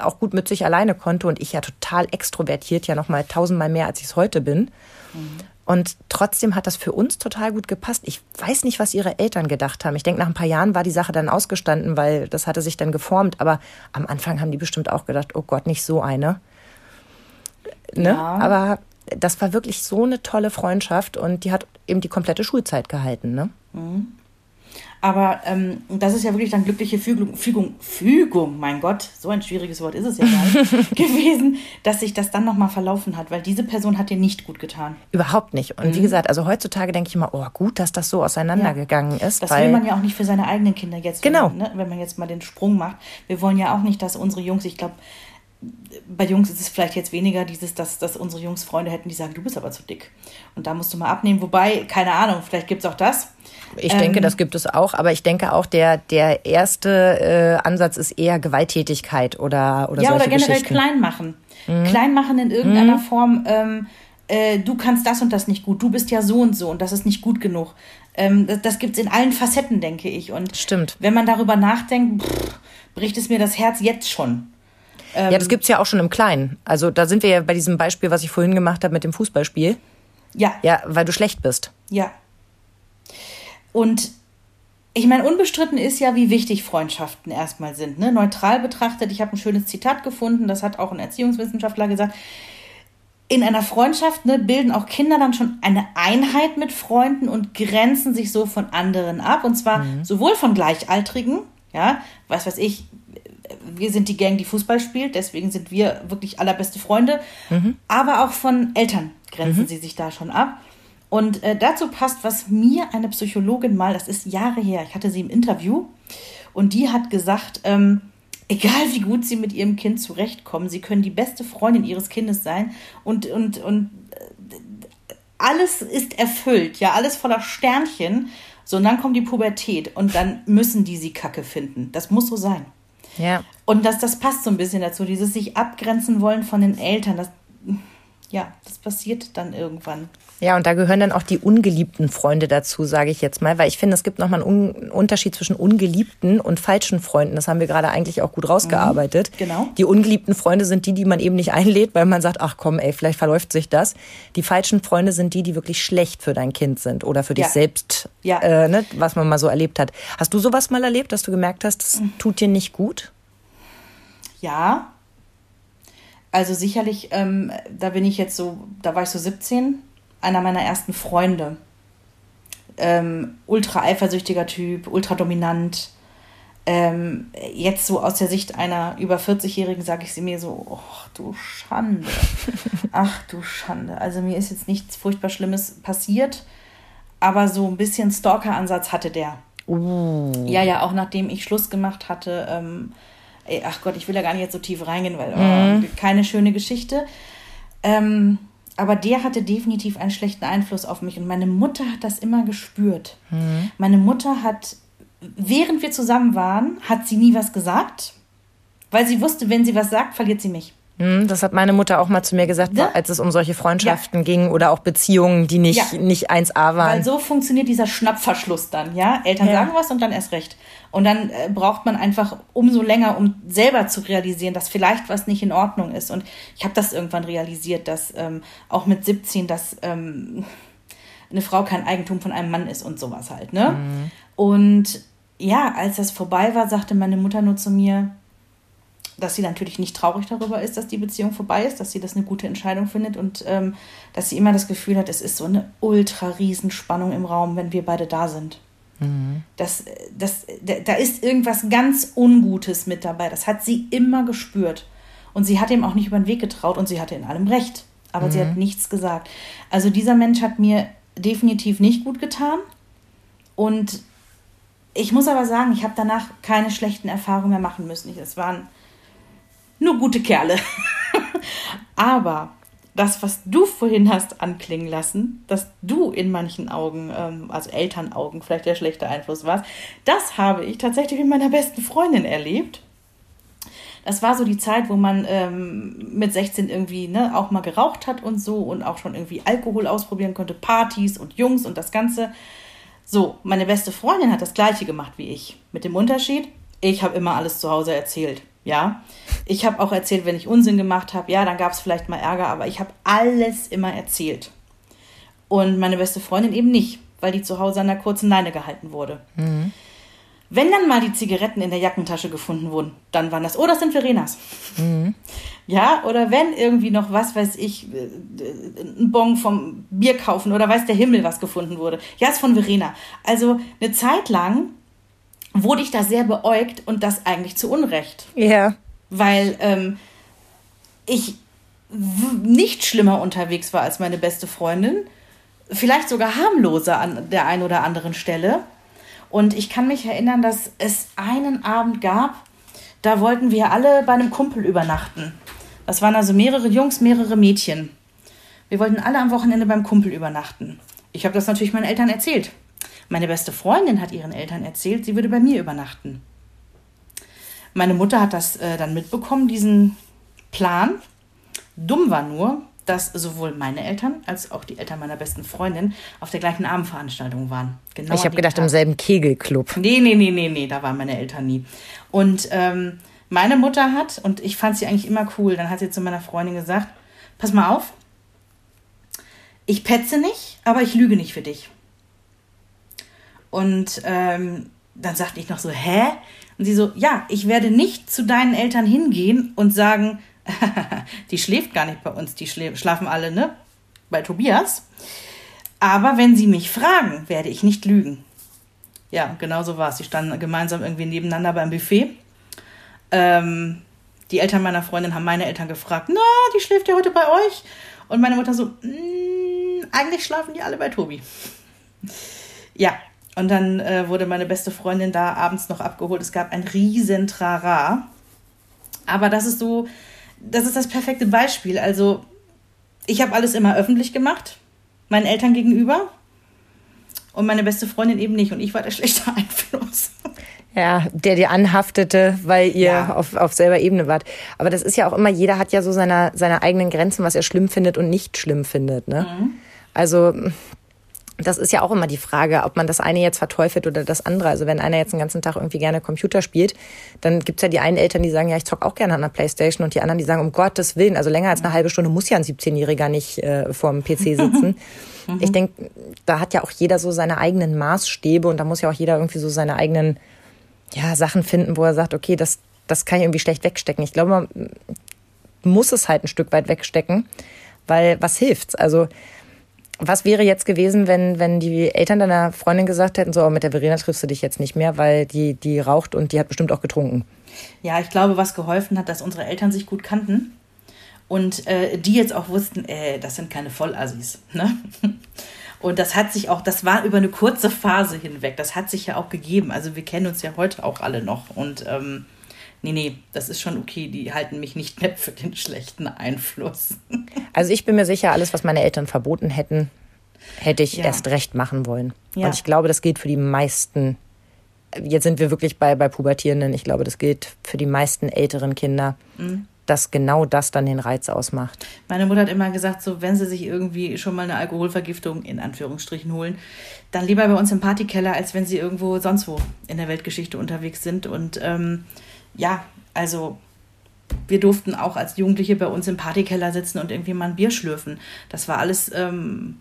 auch gut mit sich alleine konnte und ich ja total extrovertiert, ja nochmal tausendmal mehr, als ich es heute bin. Mhm. Und trotzdem hat das für uns total gut gepasst. Ich weiß nicht, was ihre Eltern gedacht haben. Ich denke, nach ein paar Jahren war die Sache dann ausgestanden, weil das hatte sich dann geformt. Aber am Anfang haben die bestimmt auch gedacht, oh Gott, nicht so eine. Ne? Ja. Aber das war wirklich so eine tolle Freundschaft und die hat eben die komplette Schulzeit gehalten. Ne? Mhm. Aber ähm, das ist ja wirklich dann glückliche Fügung, Fügung, Fügung, mein Gott, so ein schwieriges Wort ist es ja gar nicht, *laughs* gewesen, dass sich das dann nochmal verlaufen hat, weil diese Person hat dir nicht gut getan. Überhaupt nicht. Und mhm. wie gesagt, also heutzutage denke ich immer, oh gut, dass das so auseinandergegangen ja. ist. Das will man ja auch nicht für seine eigenen Kinder jetzt. Genau. Wenn, ne, wenn man jetzt mal den Sprung macht. Wir wollen ja auch nicht, dass unsere Jungs, ich glaube, bei Jungs ist es vielleicht jetzt weniger dieses, dass, dass unsere Jungs Freunde hätten, die sagen, du bist aber zu dick. Und da musst du mal abnehmen. Wobei, keine Ahnung, vielleicht gibt es auch das. Ich ähm, denke, das gibt es auch, aber ich denke auch, der, der erste äh, Ansatz ist eher Gewalttätigkeit oder, oder ja, solche oder generell klein machen. Mhm. Klein machen in irgendeiner mhm. Form, ähm, äh, du kannst das und das nicht gut, du bist ja so und so und das ist nicht gut genug. Ähm, das das gibt es in allen Facetten, denke ich. Und Stimmt. wenn man darüber nachdenkt, pff, bricht es mir das Herz jetzt schon. ja, das ähm, gibt es ja auch schon im Kleinen. Also da sind wir ja bei diesem Beispiel, was ich vorhin gemacht habe mit dem Fußballspiel. Ja. Ja, weil du schlecht bist. Ja. Und ich meine, unbestritten ist ja, wie wichtig Freundschaften erstmal sind. Ne? Neutral betrachtet, ich habe ein schönes Zitat gefunden, das hat auch ein Erziehungswissenschaftler gesagt. In einer Freundschaft ne, bilden auch Kinder dann schon eine Einheit mit Freunden und grenzen sich so von anderen ab. Und zwar mhm. sowohl von Gleichaltrigen, ja, was weiß ich, wir sind die Gang, die Fußball spielt, deswegen sind wir wirklich allerbeste Freunde, mhm. aber auch von Eltern grenzen mhm. sie sich da schon ab. Und äh, dazu passt, was mir eine Psychologin mal, das ist Jahre her, ich hatte sie im Interview und die hat gesagt, ähm, egal wie gut sie mit ihrem Kind zurechtkommen, sie können die beste Freundin ihres Kindes sein und, und, und äh, alles ist erfüllt, ja, alles voller Sternchen. So, und dann kommt die Pubertät und dann müssen die sie kacke finden. Das muss so sein. Ja. Und das, das passt so ein bisschen dazu, dieses sich abgrenzen wollen von den Eltern. Das, ja, das passiert dann irgendwann. Ja, und da gehören dann auch die ungeliebten Freunde dazu, sage ich jetzt mal, weil ich finde, es gibt nochmal einen Unterschied zwischen ungeliebten und falschen Freunden. Das haben wir gerade eigentlich auch gut rausgearbeitet. Mhm, genau. Die ungeliebten Freunde sind die, die man eben nicht einlädt, weil man sagt, ach komm, ey, vielleicht verläuft sich das. Die falschen Freunde sind die, die wirklich schlecht für dein Kind sind oder für dich ja. selbst, ja. Äh, ne, was man mal so erlebt hat. Hast du sowas mal erlebt, dass du gemerkt hast, das mhm. tut dir nicht gut? Ja, also sicherlich, ähm, da bin ich jetzt so, da war ich so 17, einer meiner ersten Freunde. Ähm, ultra eifersüchtiger Typ, ultra dominant. Ähm, jetzt so aus der Sicht einer über 40-Jährigen sage ich sie mir so, ach du Schande. *laughs* Ach du Schande. Also mir ist jetzt nichts furchtbar Schlimmes passiert, aber so ein bisschen Stalker-Ansatz hatte der. Uh. Ja, ja, auch nachdem ich Schluss gemacht hatte, ähm, ey, ach Gott, ich will da gar nicht jetzt so tief reingehen, weil oh, mhm. keine schöne Geschichte. Ähm, aber der hatte definitiv einen schlechten Einfluss auf mich und meine Mutter hat das immer gespürt. Mhm. Meine Mutter hat, während wir zusammen waren, hat sie nie was gesagt, weil sie wusste, wenn sie was sagt, verliert sie mich. Hm, das hat meine Mutter auch mal zu mir gesagt, ja? als es um solche Freundschaften ja. ging oder auch Beziehungen, die nicht, ja. nicht 1A waren. Weil so funktioniert dieser Schnappverschluss dann, ja? Eltern sagen was und dann erst recht. Und dann äh, braucht man einfach umso länger, um selber zu realisieren, dass vielleicht was nicht in Ordnung ist. Und ich habe das irgendwann realisiert, dass ähm, auch mit 17, dass ähm, eine Frau kein Eigentum von einem Mann ist und sowas halt, ne? Mhm. Und ja, als das vorbei war, sagte meine Mutter nur zu mir, dass sie natürlich nicht traurig darüber ist, dass die Beziehung vorbei ist, dass sie das eine gute Entscheidung findet und ähm, dass sie immer das Gefühl hat, es ist so eine ultra Riesenspannung im Raum, wenn wir beide da sind. Mhm. Das, das, da ist irgendwas ganz Ungutes mit dabei. Das hat sie immer gespürt. Und sie hat ihm auch nicht über den Weg getraut und sie hatte in allem recht. Aber mhm. sie hat mhm. nichts gesagt. Also dieser Mensch hat mir definitiv nicht gut getan. Und ich muss aber sagen, ich habe danach keine schlechten Erfahrungen mehr machen müssen. Es waren nur gute Kerle. *laughs* Aber das, was du vorhin hast anklingen lassen, dass du in manchen Augen, ähm, also Elternaugen, vielleicht der schlechte Einfluss warst, das habe ich tatsächlich mit meiner besten Freundin erlebt. Das war so die Zeit, wo man ähm, mit 16 irgendwie ne, auch mal geraucht hat und so und auch schon irgendwie Alkohol ausprobieren konnte, Partys und Jungs und das Ganze. So, meine beste Freundin hat das gleiche gemacht wie ich. Mit dem Unterschied, ich habe immer alles zu Hause erzählt. Ja, ich habe auch erzählt, wenn ich Unsinn gemacht habe. Ja, dann gab es vielleicht mal Ärger, aber ich habe alles immer erzählt. Und meine beste Freundin eben nicht, weil die zu Hause an der kurzen Leine gehalten wurde. Mhm. Wenn dann mal die Zigaretten in der Jackentasche gefunden wurden, dann waren das, oh, das sind Verenas. Mhm. Ja, oder wenn irgendwie noch, was weiß ich, äh, ein Bon vom Bier kaufen oder weiß der Himmel, was gefunden wurde. Ja, ist von Verena. Also eine Zeit lang wurde ich da sehr beäugt und das eigentlich zu Unrecht. Ja. Weil ähm, ich nicht schlimmer unterwegs war als meine beste Freundin, vielleicht sogar harmloser an der einen oder anderen Stelle. Und ich kann mich erinnern, dass es einen Abend gab, da wollten wir alle bei einem Kumpel übernachten. Das waren also mehrere Jungs, mehrere Mädchen. Wir wollten alle am Wochenende beim Kumpel übernachten. Ich habe das natürlich meinen Eltern erzählt. Meine beste Freundin hat ihren Eltern erzählt, sie würde bei mir übernachten. Meine Mutter hat das äh, dann mitbekommen, diesen Plan. Dumm war nur, dass sowohl meine Eltern als auch die Eltern meiner besten Freundin auf der gleichen Abendveranstaltung waren. Genau ich habe gedacht, Tag. im selben Kegelclub. Nee, nee, nee, nee, nee, da waren meine Eltern nie. Und ähm, meine Mutter hat, und ich fand sie eigentlich immer cool, dann hat sie zu meiner Freundin gesagt, pass mal auf, ich petze nicht, aber ich lüge nicht für dich. Und ähm, dann sagte ich noch so, hä? Und sie so, ja, ich werde nicht zu deinen Eltern hingehen und sagen, *laughs* die schläft gar nicht bei uns, die schlafen alle, ne? Bei Tobias. Aber wenn sie mich fragen, werde ich nicht lügen. Ja, genau so war es. Sie standen gemeinsam irgendwie nebeneinander beim Buffet. Ähm, die Eltern meiner Freundin haben meine Eltern gefragt, na, die schläft ja heute bei euch? Und meine Mutter so, mm, eigentlich schlafen die alle bei Tobi. Ja, und dann äh, wurde meine beste Freundin da abends noch abgeholt. Es gab ein riesen Trara. Aber das ist so, das ist das perfekte Beispiel. Also, ich habe alles immer öffentlich gemacht, meinen Eltern gegenüber. Und meine beste Freundin eben nicht. Und ich war der schlechte *laughs* Einfluss. Ja, der dir anhaftete, weil ihr ja. auf, auf selber Ebene wart. Aber das ist ja auch immer, jeder hat ja so seine, seine eigenen Grenzen, was er schlimm findet und nicht schlimm findet. Ne? Mhm. Also das ist ja auch immer die Frage, ob man das eine jetzt verteufelt oder das andere. Also wenn einer jetzt den ganzen Tag irgendwie gerne Computer spielt, dann gibt's ja die einen Eltern, die sagen, ja, ich zock auch gerne an der Playstation und die anderen, die sagen, um Gottes Willen, also länger als eine halbe Stunde muss ja ein 17-Jähriger nicht äh, vor dem PC sitzen. *laughs* mhm. Ich denke, da hat ja auch jeder so seine eigenen Maßstäbe und da muss ja auch jeder irgendwie so seine eigenen ja, Sachen finden, wo er sagt, okay, das, das kann ich irgendwie schlecht wegstecken. Ich glaube, man muss es halt ein Stück weit wegstecken, weil was hilft's? Also was wäre jetzt gewesen, wenn, wenn die Eltern deiner Freundin gesagt hätten, so, mit der Verena triffst du dich jetzt nicht mehr, weil die, die raucht und die hat bestimmt auch getrunken? Ja, ich glaube, was geholfen hat, dass unsere Eltern sich gut kannten und äh, die jetzt auch wussten, äh, das sind keine Vollassis. Ne? *laughs* Und das hat sich auch, das war über eine kurze Phase hinweg, das hat sich ja auch gegeben. Also wir kennen uns ja heute auch alle noch und ähm, nee, nee, das ist schon okay, die halten mich nicht mehr für den schlechten Einfluss. *laughs* Also ich bin mir sicher, alles, was meine Eltern verboten hätten, hätte ich ja. erst recht machen wollen. Ja. Und ich glaube, das gilt für die meisten. Jetzt sind wir wirklich bei, bei Pubertierenden. Ich glaube, das gilt für die meisten älteren Kinder. Mhm dass genau das dann den Reiz ausmacht. Meine Mutter hat immer gesagt, so wenn sie sich irgendwie schon mal eine Alkoholvergiftung in Anführungsstrichen holen, dann lieber bei uns im Partykeller, als wenn sie irgendwo sonst wo in der Weltgeschichte unterwegs sind. Und ähm, ja, also wir durften auch als Jugendliche bei uns im Partykeller sitzen und irgendwie mal ein Bier schlürfen. Das war alles ähm,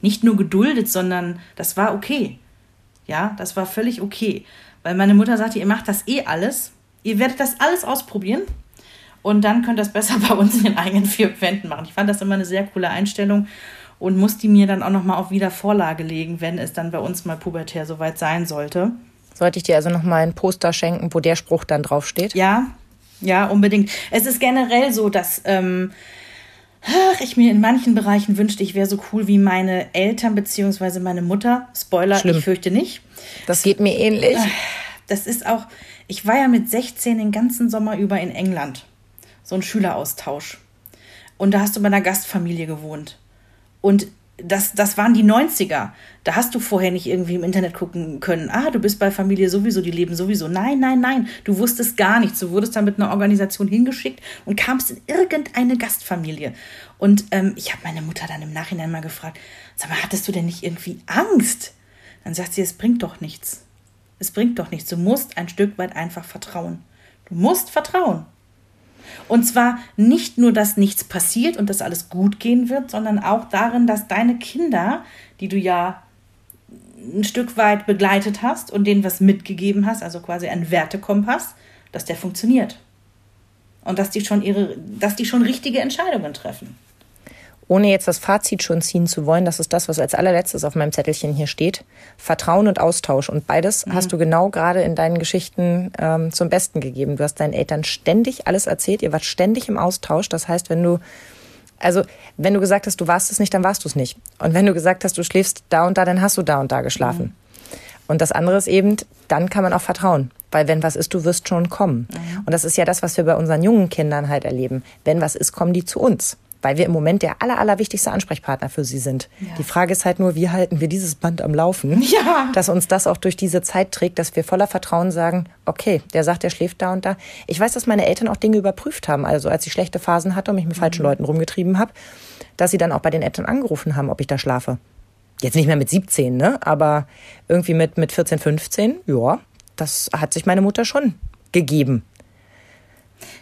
nicht nur geduldet, sondern das war okay. Ja, das war völlig okay. Weil meine Mutter sagte, ihr macht das eh alles. Ihr werdet das alles ausprobieren. Und dann könnt ihr das besser *laughs* bei uns in den eigenen vier Wänden machen. Ich fand das immer eine sehr coole Einstellung und muss die mir dann auch nochmal auf Wiedervorlage legen, wenn es dann bei uns mal pubertär soweit sein sollte. Sollte ich dir also nochmal ein Poster schenken, wo der Spruch dann draufsteht? Ja, ja, unbedingt. Es ist generell so, dass ähm, ich mir in manchen Bereichen wünschte, ich wäre so cool wie meine Eltern bzw. meine Mutter. Spoiler, Schlimm. ich fürchte nicht. Das geht mir ähnlich. Das ist auch, ich war ja mit 16 den ganzen Sommer über in England. So ein Schüleraustausch. und da hast du bei einer Gastfamilie gewohnt. Und das, das waren die 90er. Da hast du vorher nicht irgendwie im Internet gucken können, ah, du bist bei Familie sowieso, die leben sowieso. Nein, nein, nein, du wusstest gar nichts. Du wurdest dann mit einer Organisation hingeschickt und kamst in irgendeine Gastfamilie. Und ähm, ich habe meine Mutter dann im Nachhinein mal gefragt, sag mal, hattest du denn nicht irgendwie Angst? Dann sagt sie, es bringt doch nichts. Es bringt doch nichts. Du musst ein Stück weit einfach vertrauen. Du musst vertrauen. Und zwar nicht nur, dass nichts passiert und dass alles gut gehen wird, sondern auch darin, dass deine Kinder, die du ja ein Stück weit begleitet hast und denen was mitgegeben hast, also quasi ein Wertekompass, dass der funktioniert. Und dass die schon ihre, dass die schon richtige Entscheidungen treffen ohne jetzt das Fazit schon ziehen zu wollen, das ist das, was als allerletztes auf meinem Zettelchen hier steht. Vertrauen und Austausch. Und beides mhm. hast du genau gerade in deinen Geschichten ähm, zum Besten gegeben. Du hast deinen Eltern ständig alles erzählt, ihr wart ständig im Austausch. Das heißt, wenn du, also wenn du gesagt hast, du warst es nicht, dann warst du es nicht. Und wenn du gesagt hast, du schläfst da und da, dann hast du da und da geschlafen. Mhm. Und das andere ist eben, dann kann man auch vertrauen. Weil wenn was ist, du wirst schon kommen. Mhm. Und das ist ja das, was wir bei unseren jungen Kindern halt erleben. Wenn was ist, kommen die zu uns weil wir im Moment der aller, allerwichtigste Ansprechpartner für sie sind. Ja. Die Frage ist halt nur, wie halten wir dieses Band am Laufen, *laughs* ja. dass uns das auch durch diese Zeit trägt, dass wir voller Vertrauen sagen, okay, der sagt, der schläft da und da. Ich weiß, dass meine Eltern auch Dinge überprüft haben, also als ich schlechte Phasen hatte und mich mit mhm. falschen Leuten rumgetrieben habe, dass sie dann auch bei den Eltern angerufen haben, ob ich da schlafe. Jetzt nicht mehr mit 17, ne? aber irgendwie mit, mit 14, 15, ja, das hat sich meine Mutter schon gegeben.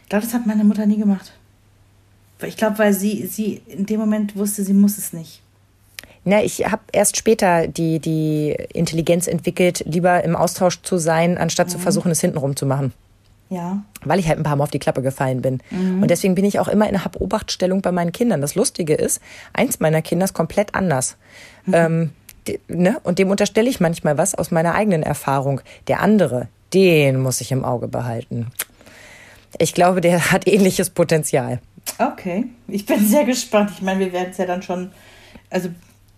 Ich glaube, das hat meine Mutter nie gemacht. Ich glaube, weil sie, sie in dem Moment wusste, sie muss es nicht. Na, ich habe erst später die, die Intelligenz entwickelt, lieber im Austausch zu sein, anstatt mhm. zu versuchen, es hintenrum zu machen. Ja. Weil ich halt ein paar Mal auf die Klappe gefallen bin. Mhm. Und deswegen bin ich auch immer in einer Beobachtstellung bei meinen Kindern. Das Lustige ist, eins meiner Kinder ist komplett anders. Mhm. Ähm, die, ne? Und dem unterstelle ich manchmal was aus meiner eigenen Erfahrung. Der andere, den muss ich im Auge behalten. Ich glaube, der hat ähnliches Potenzial. Okay, ich bin sehr gespannt. Ich meine, wir werden es ja dann schon, also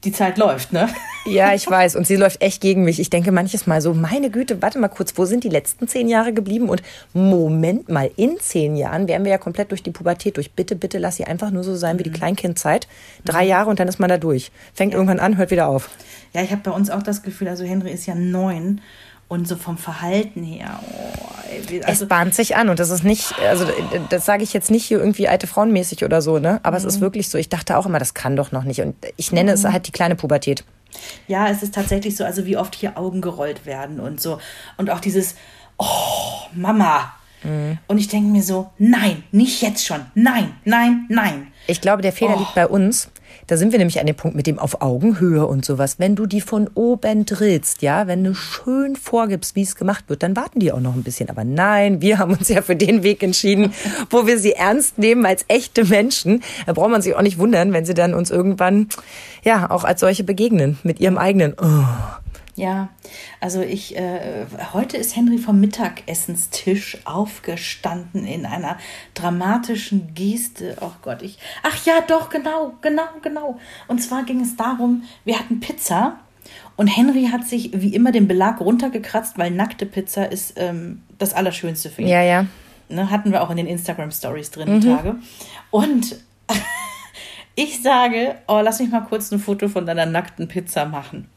die Zeit läuft, ne? Ja, ich weiß. Und sie läuft echt gegen mich. Ich denke manches Mal so, meine Güte, warte mal kurz, wo sind die letzten zehn Jahre geblieben? Und Moment mal, in zehn Jahren wären wir ja komplett durch die Pubertät durch. Bitte, bitte lass sie einfach nur so sein wie die mhm. Kleinkindzeit. Drei Jahre und dann ist man da durch. Fängt ja. irgendwann an, hört wieder auf. Ja, ich habe bei uns auch das Gefühl, also Henry ist ja neun und so vom Verhalten her. Oh, also es bahnt sich an und das ist nicht, also das sage ich jetzt nicht hier irgendwie alte Frauenmäßig oder so, ne? Aber mhm. es ist mhm. wirklich so. Ich dachte auch immer, das kann doch noch nicht. Und ich nenne mhm. es halt die kleine Pubertät. Ja, es ist tatsächlich so, also wie oft hier Augen gerollt werden und so. Und auch dieses, oh, Mama. Mhm. Und ich denke mir so, nein, nicht jetzt schon. Nein, nein, nein. Ich glaube, der Fehler oh. liegt bei uns, da sind wir nämlich an dem Punkt mit dem auf Augenhöhe und sowas. Wenn du die von oben drillst, ja, wenn du schön vorgibst, wie es gemacht wird, dann warten die auch noch ein bisschen. Aber nein, wir haben uns ja für den Weg entschieden, wo wir sie ernst nehmen als echte Menschen. Da braucht man sich auch nicht wundern, wenn sie dann uns irgendwann, ja, auch als solche begegnen mit ihrem eigenen, oh, ja, also ich, äh, heute ist Henry vom Mittagessenstisch aufgestanden in einer dramatischen Geste. Oh Gott, ich, ach ja, doch, genau, genau, genau. Und zwar ging es darum, wir hatten Pizza und Henry hat sich wie immer den Belag runtergekratzt, weil nackte Pizza ist ähm, das Allerschönste für ihn. Ja, ja. Ne, hatten wir auch in den Instagram Stories drin, die mhm. Tage. Und *laughs* ich sage, oh, lass mich mal kurz ein Foto von deiner nackten Pizza machen.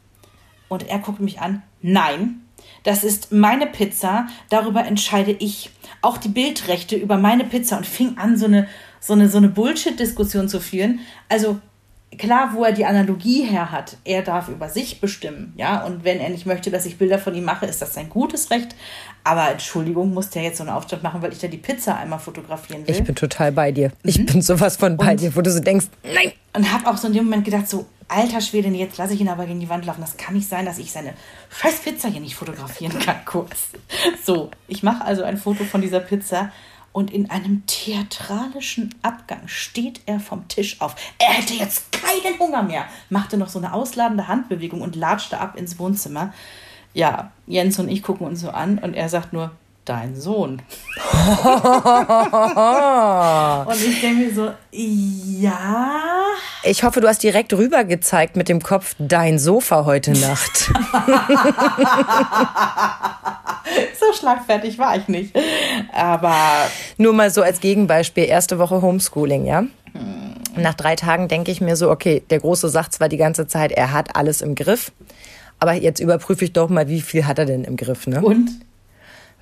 Und er guckt mich an. Nein, das ist meine Pizza, darüber entscheide ich. Auch die Bildrechte über meine Pizza und fing an, so eine, so eine, so eine Bullshit-Diskussion zu führen. Also klar, wo er die Analogie her hat, er darf über sich bestimmen, ja, und wenn er nicht möchte, dass ich Bilder von ihm mache, ist das sein gutes Recht. Aber Entschuldigung, muss der jetzt so einen Aufstand machen, weil ich da die Pizza einmal fotografieren will. Ich bin total bei dir. Ich mhm. bin sowas von bei und, dir, wo du so denkst, nein. Und habe auch so in dem Moment gedacht, so, alter Schwede, jetzt lasse ich ihn aber gegen die Wand laufen. Das kann nicht sein, dass ich seine scheiß Pizza hier nicht fotografieren *laughs* kann, kurz. So, ich mache also ein Foto von dieser Pizza und in einem theatralischen Abgang steht er vom Tisch auf. Er hätte jetzt keinen Hunger mehr, machte noch so eine ausladende Handbewegung und latschte ab ins Wohnzimmer. Ja, Jens und ich gucken uns so an und er sagt nur, dein Sohn. *laughs* und ich denke mir so, ja. Ich hoffe, du hast direkt rüber gezeigt mit dem Kopf dein Sofa heute Nacht. *laughs* so schlagfertig war ich nicht. Aber. Nur mal so als Gegenbeispiel, erste Woche Homeschooling, ja? Nach drei Tagen denke ich mir so, okay, der Große sagt zwar die ganze Zeit, er hat alles im Griff, aber jetzt überprüfe ich doch mal, wie viel hat er denn im Griff, ne? Und?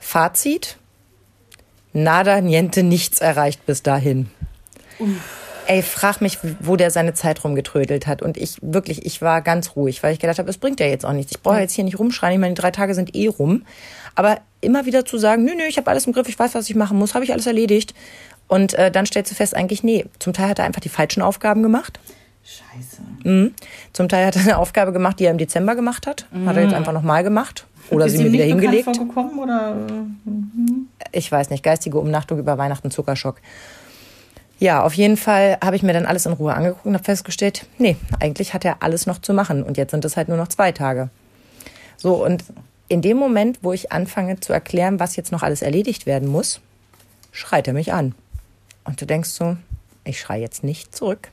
Fazit? Nada, niente, nichts erreicht bis dahin. Ey, frag mich, wo der seine Zeit rumgetrödelt hat. Und ich wirklich, ich war ganz ruhig, weil ich gedacht habe, es bringt ja jetzt auch nichts. Ich brauche jetzt hier nicht rumschreien. Ich meine, die drei Tage sind eh rum. Aber immer wieder zu sagen, nö, nö, ich habe alles im Griff, ich weiß, was ich machen muss, habe ich alles erledigt. Und äh, dann stellst du fest, eigentlich, nee, zum Teil hat er einfach die falschen Aufgaben gemacht. Scheiße. Mhm. Zum Teil hat er eine Aufgabe gemacht, die er im Dezember gemacht hat. Hat er jetzt einfach nochmal gemacht. Oder sie mir wieder hingelegt. vorgekommen oder? ich weiß nicht, geistige Umnachtung über Weihnachten, Zuckerschock. Ja, auf jeden Fall habe ich mir dann alles in Ruhe angeguckt und habe festgestellt, nee, eigentlich hat er alles noch zu machen und jetzt sind es halt nur noch zwei Tage. So, und in dem Moment, wo ich anfange zu erklären, was jetzt noch alles erledigt werden muss, schreit er mich an. Und du denkst so, ich schreie jetzt nicht zurück.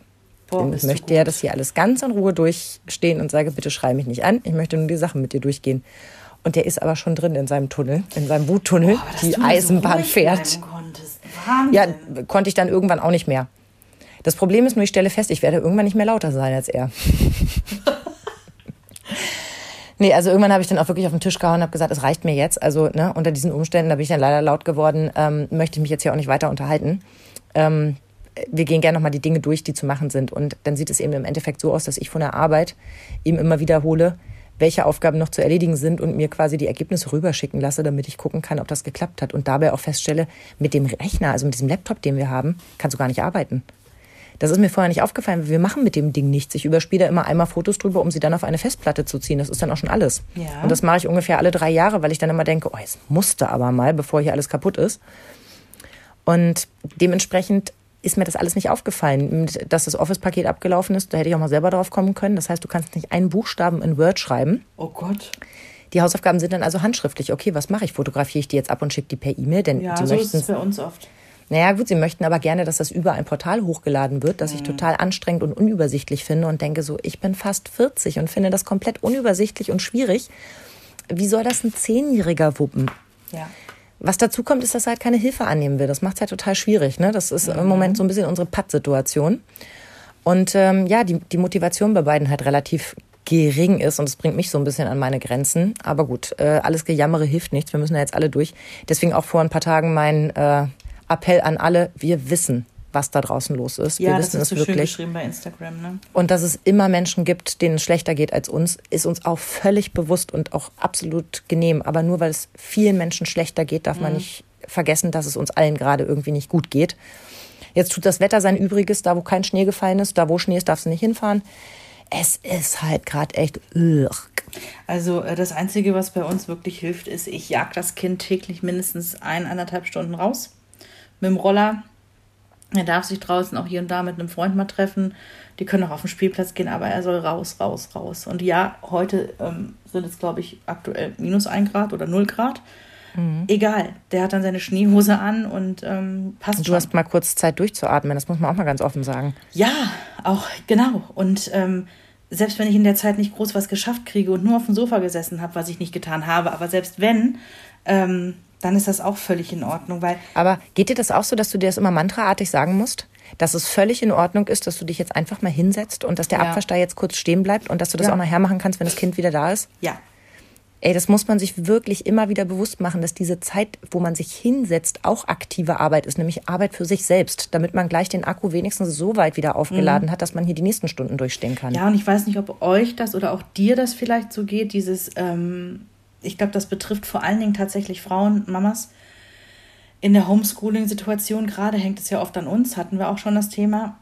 Boah, ich möchte ja gut. das hier alles ganz in Ruhe durchstehen und sage, bitte schrei mich nicht an. Ich möchte nur die Sachen mit dir durchgehen. Und der ist aber schon drin in seinem Tunnel, in seinem Wuttunnel. Dass die so Eisenbahn ruhig fährt. Ja, konnte ich dann irgendwann auch nicht mehr. Das Problem ist nur, ich stelle fest, ich werde irgendwann nicht mehr lauter sein als er. *laughs* nee, also irgendwann habe ich dann auch wirklich auf den Tisch gehauen und habe gesagt, es reicht mir jetzt. Also ne, unter diesen Umständen, da bin ich dann leider laut geworden, ähm, möchte ich mich jetzt hier auch nicht weiter unterhalten. Ähm, wir gehen gerne nochmal die Dinge durch, die zu machen sind. Und dann sieht es eben im Endeffekt so aus, dass ich von der Arbeit ihm immer wiederhole, welche Aufgaben noch zu erledigen sind und mir quasi die Ergebnisse rüberschicken lasse, damit ich gucken kann, ob das geklappt hat. Und dabei auch feststelle, mit dem Rechner, also mit diesem Laptop, den wir haben, kannst du gar nicht arbeiten. Das ist mir vorher nicht aufgefallen. Wir machen mit dem Ding nichts. Ich überspiele da immer einmal Fotos drüber, um sie dann auf eine Festplatte zu ziehen. Das ist dann auch schon alles. Ja. Und das mache ich ungefähr alle drei Jahre, weil ich dann immer denke, oh, jetzt musste aber mal, bevor hier alles kaputt ist. Und dementsprechend ist mir das alles nicht aufgefallen. Dass das Office-Paket abgelaufen ist, da hätte ich auch mal selber drauf kommen können. Das heißt, du kannst nicht einen Buchstaben in Word schreiben. Oh Gott. Die Hausaufgaben sind dann also handschriftlich. Okay, was mache ich? Fotografiere ich die jetzt ab und schicke die per E-Mail? Denn Ja, die so ist es bei uns oft. naja, gut, sie möchten aber gerne, dass das über ein Portal hochgeladen wird, das ich total anstrengend und unübersichtlich finde und denke so, ich bin fast 40 und finde das komplett unübersichtlich und schwierig. Wie soll das ein Zehnjähriger wuppen? Ja. Was dazu kommt, ist, dass er halt keine Hilfe annehmen will. Das macht es halt total schwierig. Ne? Das ist im Moment so ein bisschen unsere Pattsituation. Und ähm, ja, die, die Motivation bei beiden halt relativ gering ist und es bringt mich so ein bisschen an meine Grenzen. Aber gut, äh, alles Gejammere hilft nichts. Wir müssen da jetzt alle durch. Deswegen auch vor ein paar Tagen mein äh, Appell an alle. Wir wissen, was da draußen los ist. Ja, wir das wissen ist es so schön wirklich. geschrieben bei Instagram, ne? Und dass es immer Menschen gibt, denen es schlechter geht als uns, ist uns auch völlig bewusst und auch absolut genehm. Aber nur weil es vielen Menschen schlechter geht, darf man nicht vergessen, dass es uns allen gerade irgendwie nicht gut geht. Jetzt tut das Wetter sein Übriges, da wo kein Schnee gefallen ist, da wo Schnee ist, darfst du nicht hinfahren. Es ist halt gerade echt. Also äh, das Einzige, was bei uns wirklich hilft, ist, ich jag das Kind täglich mindestens ein, anderthalb Stunden raus mit dem Roller. Er darf sich draußen auch hier und da mit einem Freund mal treffen. Die können auch auf den Spielplatz gehen, aber er soll raus, raus, raus. Und ja, heute ähm, sind es, glaube ich, aktuell minus ein Grad oder null Grad. Egal, der hat dann seine Schneehose an und ähm, passt Du schon. hast mal kurz Zeit durchzuatmen, das muss man auch mal ganz offen sagen. Ja, auch genau. Und ähm, selbst wenn ich in der Zeit nicht groß was geschafft kriege und nur auf dem Sofa gesessen habe, was ich nicht getan habe, aber selbst wenn, ähm, dann ist das auch völlig in Ordnung, weil Aber geht dir das auch so, dass du dir das immer mantraartig sagen musst? Dass es völlig in Ordnung ist, dass du dich jetzt einfach mal hinsetzt und dass der Ja. Abwasch da jetzt kurz stehen bleibt und dass du das Ja. auch nachher machen kannst, wenn das Kind wieder da ist? ja, Ey, das muss man sich wirklich immer wieder bewusst machen, dass diese Zeit, wo man sich hinsetzt, auch aktive Arbeit ist, nämlich Arbeit für sich selbst, damit man gleich den Akku wenigstens so weit wieder aufgeladen hat, dass man hier die nächsten Stunden durchstehen kann. ja, und ich weiß nicht, ob euch das oder auch dir das vielleicht so geht, dieses, ähm, ich glaube, das betrifft vor allen Dingen tatsächlich Frauen, Mamas. In der Homeschooling-Situation gerade hängt es ja oft an uns, hatten wir auch schon das Thema.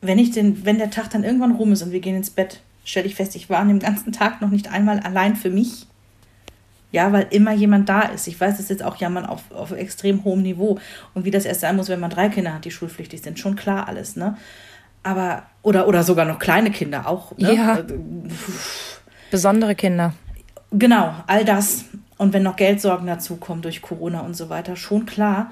Wenn ich den, wenn der Tag dann irgendwann rum ist und wir gehen ins Bett, stelle ich fest, ich war an dem ganzen Tag noch nicht einmal allein für mich. Ja, weil immer jemand da ist. Ich weiß, das ist jetzt auch Jammern auf, auf extrem hohem Niveau. Und wie das erst sein muss, wenn man drei Kinder hat, die schulpflichtig sind, schon klar alles, ne? Aber, oder, oder sogar noch kleine Kinder auch. Ne? Ja. Äh, Besondere Kinder. Genau, all das. Und wenn noch Geldsorgen dazukommen durch Corona und so weiter, schon klar.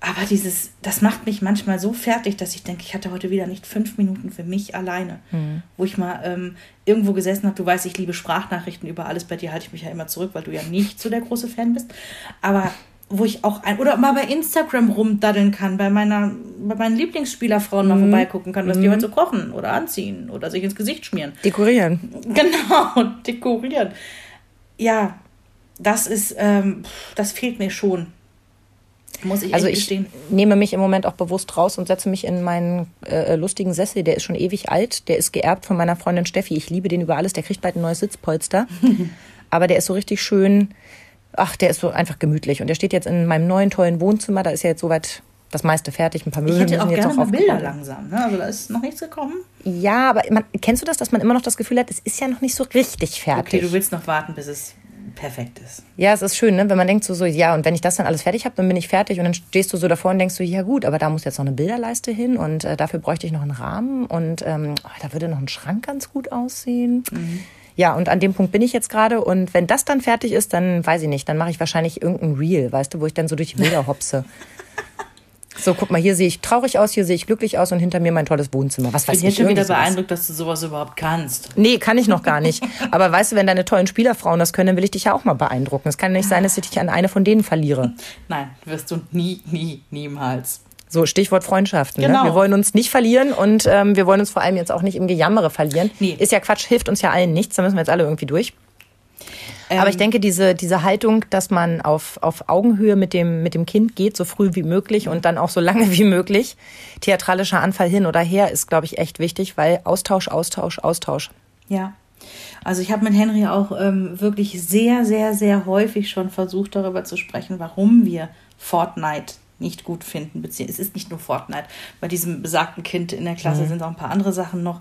aber dieses, das macht mich manchmal so fertig, dass ich denke, ich hatte heute wieder nicht fünf Minuten für mich alleine. Mhm. Wo ich mal ähm, irgendwo gesessen habe, du weißt, ich liebe Sprachnachrichten über alles, bei dir halte ich mich ja immer zurück, weil du ja nicht so der große Fan bist. Aber wo ich auch ein, oder mal bei Instagram rumdaddeln kann, bei meiner, bei meinen Lieblingsspielerfrauen mal mhm. vorbeigucken kann, was mhm. die heute so kochen oder anziehen oder sich ins Gesicht schmieren. Dekorieren. Genau, *laughs* dekorieren. Ja, das ist, ähm, das fehlt mir schon. Muss ich also ich nehme mich im Moment auch bewusst raus und setze mich in meinen äh, lustigen Sessel. Der ist schon ewig alt. Der ist geerbt von meiner Freundin Steffi. Ich liebe den über alles. Der kriegt bald ein neues Sitzpolster. *laughs* Aber der ist so richtig schön ach, der ist so einfach gemütlich. Und der steht jetzt in meinem neuen tollen Wohnzimmer. Da ist ja jetzt soweit das meiste fertig. Ein paar Möbel ich hätte auch gerne jetzt mal Bilder langsam. Ne? Also da ist noch nichts gekommen. Ja, aber man, kennst du das, dass man immer noch das Gefühl hat, es ist ja noch nicht so richtig fertig? Okay, du willst noch warten, bis es perfekt ist. Ja, es ist schön, ne? wenn man denkt so, so, ja, und wenn ich das dann alles fertig habe, dann bin ich fertig und dann stehst du so davor und denkst so, ja gut, aber da muss jetzt noch eine Bilderleiste hin und äh, dafür bräuchte ich noch einen Rahmen und ähm, oh, da würde noch ein Schrank ganz gut aussehen. Mhm. Ja, und an dem Punkt bin ich jetzt gerade. Und wenn das dann fertig ist, dann weiß ich nicht, dann mache ich wahrscheinlich irgendein Reel, weißt du, wo ich dann so durch die Bilder hopse. *laughs* So, guck mal, hier sehe ich traurig aus, hier sehe ich glücklich aus und hinter mir mein tolles Wohnzimmer. Was weiß ich. Ich bin jetzt schon wieder beeindruckt, dass du sowas überhaupt kannst. Nee, kann ich noch gar nicht. Aber weißt du, wenn deine tollen Spielerfrauen das können, dann will ich dich ja auch mal beeindrucken. Es kann nicht sein, dass ich dich an eine von denen verliere. Nein, wirst du nie, nie, niemals. So, Stichwort Freundschaften. Ne? Genau. Ne? Wir wollen uns nicht verlieren und ähm, wir wollen uns vor allem jetzt auch nicht im Gejammere verlieren. Nee. Ist ja Quatsch, hilft uns ja allen nichts, da müssen wir jetzt alle irgendwie durch. Ähm, Aber ich denke, diese, diese Haltung, dass man auf, auf Augenhöhe mit dem, mit dem Kind geht, so früh wie möglich und dann auch so lange *laughs* wie möglich, theatralischer Anfall hin oder her, ist, glaube ich, echt wichtig, weil Austausch, Austausch, Austausch. Ja. Also ich habe mit Henry auch ähm, wirklich sehr, sehr, sehr häufig schon versucht, darüber zu sprechen, warum wir Fortnite nicht gut finden. Es ist nicht nur Fortnite. Bei diesem besagten Kind in der Klasse mhm. sind auch ein paar andere Sachen noch,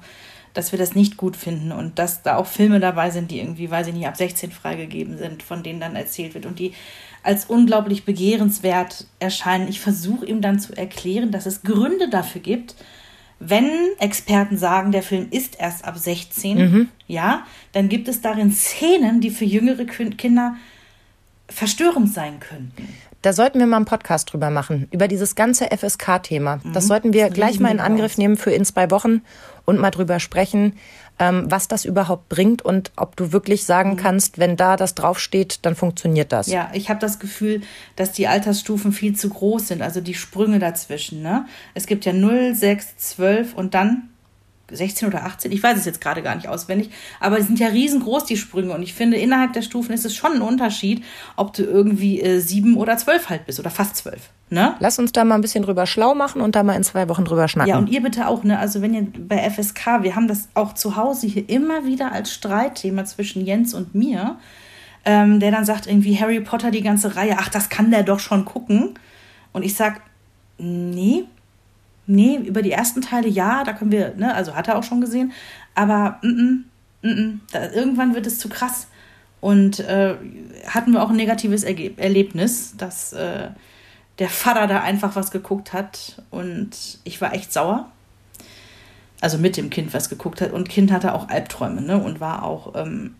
dass wir das nicht gut finden und dass da auch Filme dabei sind, die irgendwie, weiß ich nicht, ab 16 freigegeben sind, von denen dann erzählt wird und die als unglaublich begehrenswert erscheinen. Ich versuche ihm dann zu erklären, dass es Gründe dafür gibt, wenn Experten sagen, der Film ist erst ab 16, mhm. ja, dann gibt es darin Szenen, die für jüngere Kinder verstörend sein könnten. Da sollten wir mal einen Podcast drüber machen, über dieses ganze FSK-Thema. Mhm. Das sollten wir das gleich mal in Angriff nehmen für in zwei Wochen und mal drüber sprechen, ähm, was das überhaupt bringt und ob du wirklich sagen mhm. kannst, wenn da das draufsteht, dann funktioniert das. Ja, ich habe das Gefühl, dass die Altersstufen viel zu groß sind, also die Sprünge dazwischen. Ne? Es gibt ja 0, 6, 12 und dann 16 oder 18, ich weiß es jetzt gerade gar nicht auswendig, aber die sind ja riesengroß, die Sprünge. Und ich finde, innerhalb der Stufen ist es schon ein Unterschied, ob du irgendwie äh, sieben oder zwölf halt bist oder fast zwölf. Ne? Lass uns da mal ein bisschen drüber schlau machen und da mal in zwei Wochen drüber schnacken. Ja, und ihr bitte auch, ne? Also wenn ihr bei FSK, wir haben das auch zu Hause hier immer wieder als Streitthema zwischen Jens und mir, ähm, der dann sagt irgendwie Harry Potter die ganze Reihe, ach, das kann der doch schon gucken. Und ich sag, nee, Nee, über die ersten Teile ja, da können wir, ne, also hat er auch schon gesehen, aber mm -mm, mm da, irgendwann wird es zu krass. Und äh, hatten wir auch ein negatives Erge Erlebnis, dass äh, der Vater da einfach was geguckt hat und ich war echt sauer. Also mit dem Kind was geguckt hat und Kind hatte auch Albträume ne, und war auch ähm,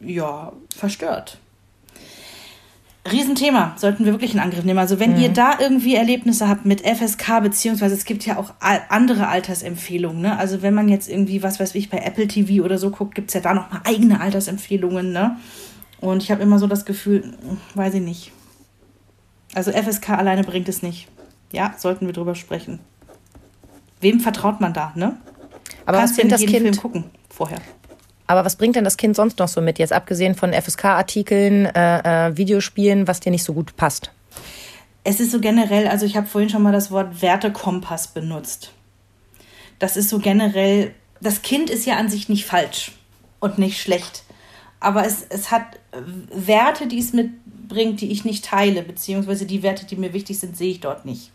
ja verstört. Riesenthema, sollten wir wirklich in Angriff nehmen. Also wenn mhm. ihr da irgendwie Erlebnisse habt mit FSK, beziehungsweise es gibt ja auch andere Altersempfehlungen, ne? Also wenn man jetzt irgendwie, was weiß ich, bei Apple TV oder so guckt, gibt es ja da nochmal eigene Altersempfehlungen, ne? Und ich habe immer so das Gefühl, weiß ich nicht. Also FSK alleine bringt es nicht. Ja, sollten wir drüber sprechen. Wem vertraut man da, ne? Aber Kannst was bringt das Kind Film gucken vorher? Aber was bringt denn das Kind sonst noch so mit, jetzt abgesehen von FSK-Artikeln, äh, äh, Videospielen, was dir nicht so gut passt? Es ist so generell, also ich habe vorhin schon mal das Wort Wertekompass benutzt. Das ist so generell, das Kind ist ja an sich nicht falsch und nicht schlecht. Aber es, es hat Werte, die es mitbringt, die ich nicht teile, beziehungsweise die Werte, die mir wichtig sind, sehe ich dort nicht.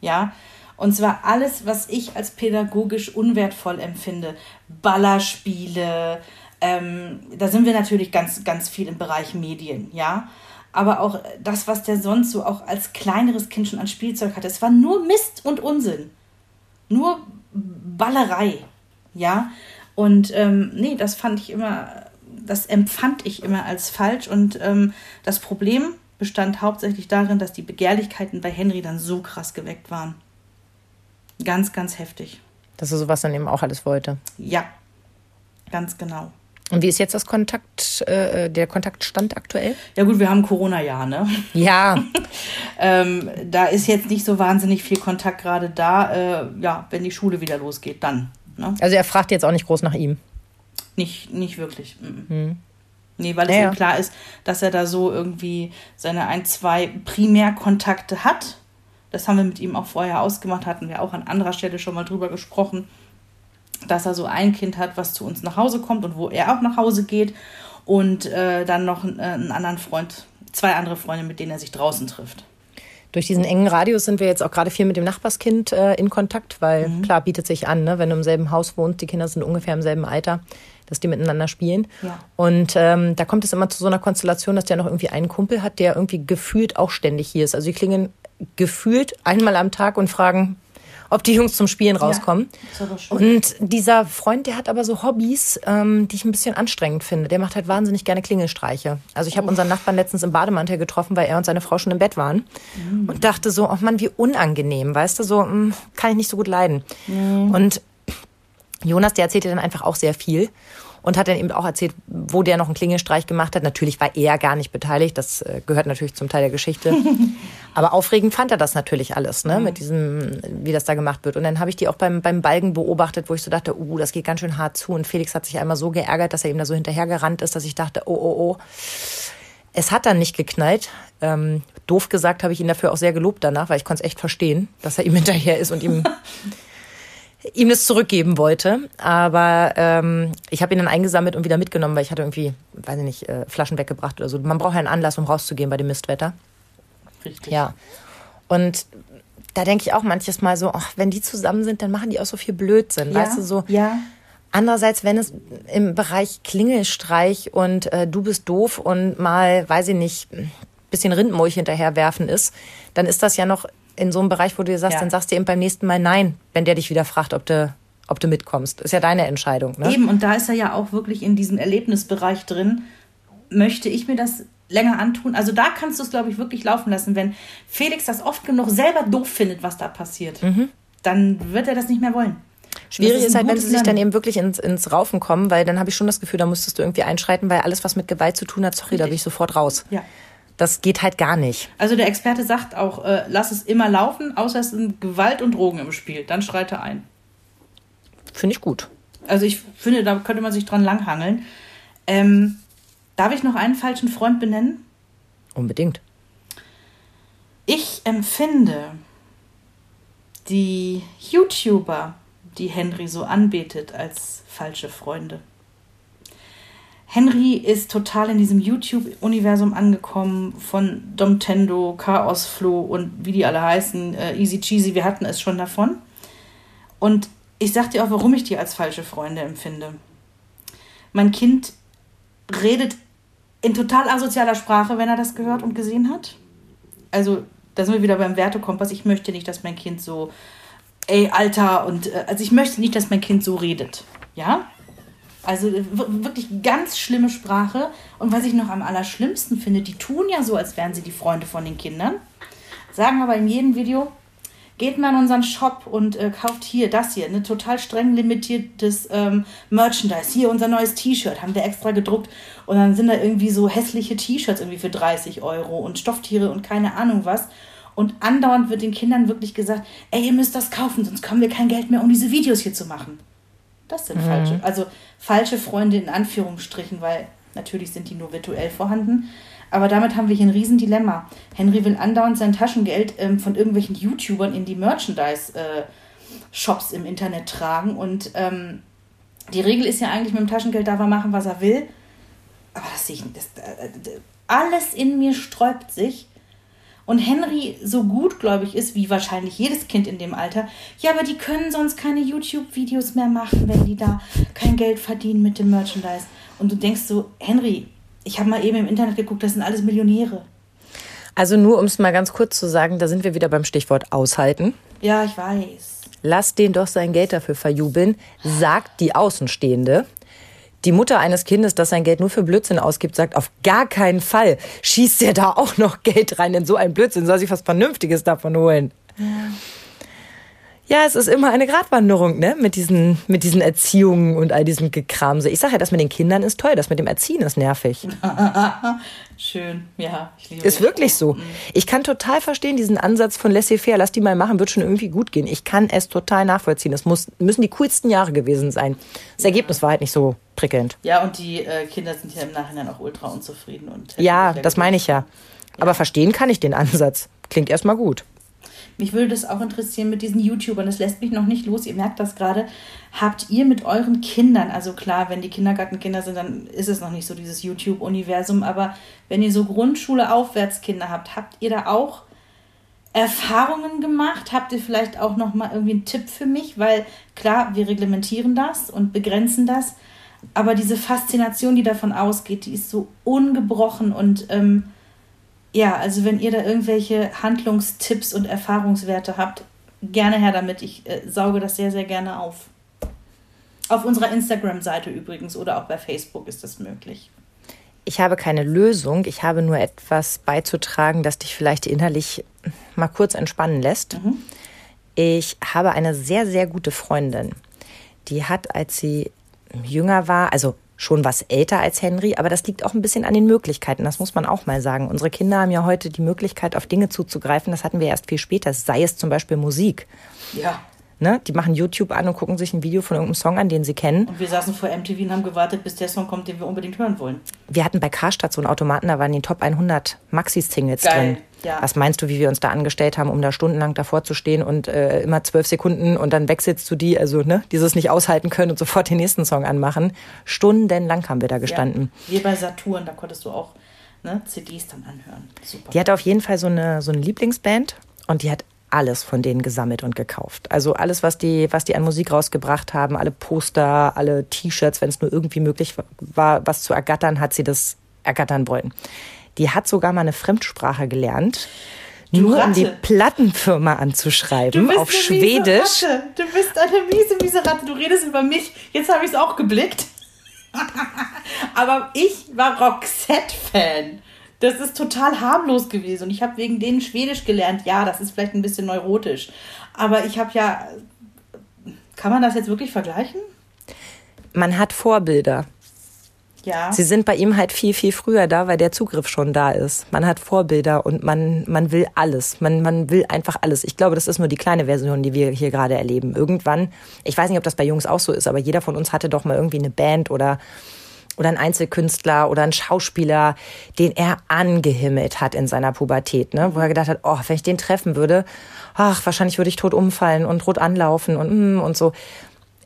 Ja, und zwar alles, was ich als pädagogisch unwertvoll empfinde. Ballerspiele, ähm, da sind wir natürlich ganz, ganz viel im Bereich Medien, ja. Aber auch das, was der sonst so auch als kleineres Kind schon an Spielzeug hatte, es war nur Mist und Unsinn. Nur Ballerei, ja. Und ähm, nee, das fand ich immer, das empfand ich immer als falsch. Und ähm, das Problem bestand hauptsächlich darin, dass die Begehrlichkeiten bei Henry dann so krass geweckt waren. Ganz, ganz heftig. Dass er sowas dann eben auch alles wollte. Ja, ganz genau. Und wie ist jetzt das Kontakt, äh, der Kontaktstand aktuell? Ja gut, wir haben Corona-Jahr, ne? Ja. *laughs* ähm, da ist jetzt nicht so wahnsinnig viel Kontakt gerade da. Äh, ja, wenn die Schule wieder losgeht, dann. Ne? Also er fragt jetzt auch nicht groß nach ihm. Nicht, nicht wirklich. Mhm. Nee, weil es ja, ihm klar ist, dass er da so irgendwie seine ein, zwei Primärkontakte hat. Das haben wir mit ihm auch vorher ausgemacht, hatten wir auch an anderer Stelle schon mal drüber gesprochen dass er so ein Kind hat, was zu uns nach Hause kommt und wo er auch nach Hause geht und äh, dann noch einen, äh, einen anderen Freund, zwei andere Freunde, mit denen er sich draußen trifft. Durch diesen engen Radius sind wir jetzt auch gerade viel mit dem Nachbarskind äh, in Kontakt, weil mhm. klar bietet sich an, ne, wenn du im selben Haus wohnst, die Kinder sind ungefähr im selben Alter, dass die miteinander spielen. Ja. Und ähm, da kommt es immer zu so einer Konstellation, dass der noch irgendwie einen Kumpel hat, der irgendwie gefühlt auch ständig hier ist. Also die klingen gefühlt einmal am Tag und fragen, ob die Jungs zum Spielen rauskommen. Ja, und dieser Freund, der hat aber so Hobbys, ähm, die ich ein bisschen anstrengend finde. Der macht halt wahnsinnig gerne Klingelstreiche. Also ich habe unseren Nachbarn letztens im Bademantel getroffen, weil er und seine Frau schon im Bett waren. Mhm. Und dachte so, oh Mann, wie unangenehm, weißt du, so mh, hm, kann ich nicht so gut leiden. Mhm. Und Jonas, der erzählt dir dann einfach auch sehr viel und hat dann eben auch erzählt, wo der noch einen Klingelstreich gemacht hat. Natürlich war er gar nicht beteiligt, das äh, gehört natürlich zum Teil der Geschichte. *laughs* Aber aufregend fand er das natürlich alles, ne, mit diesem, wie das da gemacht wird. Und dann habe ich die auch beim, beim Balgen beobachtet, wo ich so dachte, uh, das geht ganz schön hart zu. Und Felix hat sich einmal so geärgert, dass er ihm da so hinterhergerannt ist, dass ich dachte, oh, oh, oh. Es hat dann nicht geknallt. Ähm, doof gesagt habe ich ihn dafür auch sehr gelobt danach, weil ich konnte es echt verstehen, dass er ihm hinterher ist und ihm *laughs* ihm das zurückgeben wollte. Aber ähm, ich habe ihn dann eingesammelt und wieder mitgenommen, weil ich hatte irgendwie, weiß ich nicht, äh, Flaschen weggebracht oder so. Man braucht ja einen Anlass, um rauszugehen bei dem Mistwetter. Richtig. Ja. Und da denke ich auch manches Mal so, ach, wenn die zusammen sind, dann machen die auch so viel Blödsinn. Ja, weißt du, so. Ja. Andererseits, wenn es im Bereich Klingelstreich und äh, du bist doof und mal, weiß ich nicht, bisschen Rindmulch hinterherwerfen ist, dann ist das ja noch in so einem Bereich, wo du dir sagst, ja. dann sagst du eben beim nächsten Mal nein, wenn der dich wieder fragt, ob du, ob du mitkommst. Ist ja deine Entscheidung. Ne? Eben, und da ist er ja auch wirklich in diesem Erlebnisbereich drin. Möchte ich mir das länger antun? Also da kannst du es, glaube ich, wirklich laufen lassen. Wenn Felix das oft genug selber doof findet, was da passiert, mhm. dann wird er das nicht mehr wollen. Schwierig ist, ist halt, wenn sie sich dann eben wirklich ins, ins Raufen kommen, weil dann habe ich schon das Gefühl, da müsstest du irgendwie einschreiten, weil alles, was mit Gewalt zu tun hat, sorry, Richtig. da bin ich sofort raus. Ja. Das geht halt gar nicht. Also der Experte sagt auch, äh, lass es immer laufen, außer es sind Gewalt und Drogen im Spiel. Dann schreite ein. Finde ich gut. Also ich finde, da könnte man sich dran langhangeln. Ähm, darf ich noch einen falschen Freund benennen? Unbedingt. Ich empfinde die YouTuber, die Henry so anbetet, als falsche Freunde. Henry ist total in diesem YouTube-Universum angekommen von Domtendo, Chaos Flo und wie die alle heißen, äh, Easy Cheesy, wir hatten es schon davon. Und ich sag dir auch, warum ich die als falsche Freunde empfinde. Mein Kind redet in total asozialer Sprache, wenn er das gehört und gesehen hat. Also, da sind wir wieder beim Wertekompass. Ich möchte nicht, dass mein Kind so, ey, Alter, und äh, also ich möchte nicht, dass mein Kind so redet. Ja? Also wirklich ganz schlimme Sprache. Und was ich noch am allerschlimmsten finde, die tun ja so, als wären sie die Freunde von den Kindern. Sagen aber in jedem Video, geht mal in unseren Shop und äh, kauft hier das hier, ein total streng limitiertes ähm, Merchandise. Hier unser neues T-Shirt, haben wir extra gedruckt. Und dann sind da irgendwie so hässliche T-Shirts irgendwie für 30 Euro und Stofftiere und keine Ahnung was. Und andauernd wird den Kindern wirklich gesagt, ey, ihr müsst das kaufen, sonst haben wir kein Geld mehr, um diese Videos hier zu machen. Das sind mhm. falsche, also falsche Freunde in Anführungsstrichen, weil natürlich sind die nur virtuell vorhanden. Aber damit haben wir hier ein Riesendilemma. Henry will andauernd sein Taschengeld ähm, von irgendwelchen YouTubern in die Merchandise-Shops äh, im Internet tragen. Und ähm, die Regel ist ja eigentlich, mit dem Taschengeld darf er machen, was er will. Aber das sehe ich nicht. Das, äh, alles in mir sträubt sich, und Henry so gutgläubig ist, wie wahrscheinlich jedes Kind in dem Alter, ja, aber die können sonst keine YouTube-Videos mehr machen, wenn die da kein Geld verdienen mit dem Merchandise. Und du denkst so, Henry, ich habe mal eben im Internet geguckt, das sind alles Millionäre. Also nur um es mal ganz kurz zu sagen, da sind wir wieder beim Stichwort aushalten. Ja, ich weiß. Lass den doch sein Geld dafür verjubeln, sagt die Außenstehende, die Mutter eines Kindes, das sein Geld nur für Blödsinn ausgibt, sagt, auf gar keinen Fall schießt der da auch noch Geld rein in so ein Blödsinn, soll sich was Vernünftiges davon holen. Ja. Ja, es ist immer eine Gratwanderung, ne? Mit diesen, mit diesen Erziehungen und all diesem Gekramse. Ich sage ja, das mit den Kindern ist toll, das mit dem Erziehen ist nervig. *laughs* Schön, ja. Ich liebe ist wirklich so. Mhm. Ich kann total verstehen, diesen Ansatz von laissez-faire, lass die mal machen, wird schon irgendwie gut gehen. Ich kann es total nachvollziehen. Es muss, müssen die coolsten Jahre gewesen sein. Das Ergebnis war halt nicht so prickelnd. Ja, und die äh, Kinder sind ja im Nachhinein auch ultra unzufrieden. Und ja, das meine ich ja. Aber verstehen kann ich den Ansatz. Klingt erstmal gut. Mich würde das auch interessieren mit diesen YouTubern. Das lässt mich noch nicht los. Ihr merkt das gerade. Habt ihr mit euren Kindern, also klar, wenn die Kindergartenkinder sind, dann ist es noch nicht so dieses YouTube-Universum. Aber wenn ihr so Grundschule Aufwärtskinder habt, habt ihr da auch Erfahrungen gemacht? Habt ihr vielleicht auch noch mal irgendwie einen Tipp für mich? Weil klar, wir reglementieren das und begrenzen das. Aber diese Faszination, die davon ausgeht, die ist so ungebrochen und ähm, ja, also wenn ihr da irgendwelche Handlungstipps und Erfahrungswerte habt, gerne her damit. Ich äh, sauge das sehr, sehr gerne auf. Auf unserer Instagram-Seite übrigens oder auch bei Facebook ist das möglich. Ich habe keine Lösung, ich habe nur etwas beizutragen, das dich vielleicht innerlich mal kurz entspannen lässt. Mhm. Ich habe eine sehr, sehr gute Freundin, die hat, als sie jünger war, also schon was älter als Henry, aber das liegt auch ein bisschen an den Möglichkeiten, das muss man auch mal sagen. Unsere Kinder haben ja heute die Möglichkeit, auf Dinge zuzugreifen, das hatten wir erst viel später, sei es zum Beispiel Musik. Ja. Ne? Die machen YouTube an und gucken sich ein Video von irgendeinem Song an, den sie kennen. Und wir saßen vor MTV und haben gewartet, bis der Song kommt, den wir unbedingt hören wollen. Wir hatten bei Karstadt so einen Automaten, da waren die Top 100 Maxi-Singles drin. Ja. Was meinst du, wie wir uns da angestellt haben, um da stundenlang davor zu stehen und äh, immer zwölf Sekunden und dann wechselst du die, also ne, dieses nicht aushalten können und sofort den nächsten Song anmachen. Stundenlang haben wir da gestanden. Ja. Wie bei Saturn, da konntest du auch ne, CDs dann anhören. Super. Die hatte auf jeden Fall so eine, so eine Lieblingsband und die hat alles von denen gesammelt und gekauft. Also alles, was die, was die an Musik rausgebracht haben, alle Poster, alle T-Shirts, wenn es nur irgendwie möglich war, was zu ergattern, hat sie das ergattern wollen. Die hat sogar mal eine Fremdsprache gelernt. Du nur Ratte. um die Plattenfirma anzuschreiben auf Schwedisch. Ratte. Du bist eine miese, miese Ratte. Du redest über mich. Jetzt habe ich es auch geblickt. *laughs* Aber ich war Roxette-Fan. Das ist total harmlos gewesen. Und ich habe wegen denen Schwedisch gelernt. Ja, das ist vielleicht ein bisschen neurotisch. Aber ich habe ja. Kann man das jetzt wirklich vergleichen? Man hat Vorbilder. Ja. Sie sind bei ihm halt viel, viel früher da, weil der Zugriff schon da ist. Man hat Vorbilder und man, man will alles. Man, man will einfach alles. Ich glaube, das ist nur die kleine Version, die wir hier gerade erleben. Irgendwann, ich weiß nicht, ob das bei Jungs auch so ist, aber jeder von uns hatte doch mal irgendwie eine Band oder oder ein Einzelkünstler oder ein Schauspieler, den er angehimmelt hat in seiner Pubertät, ne? wo er gedacht hat, oh, wenn ich den treffen würde, ach, wahrscheinlich würde ich tot umfallen und rot anlaufen und mm, und so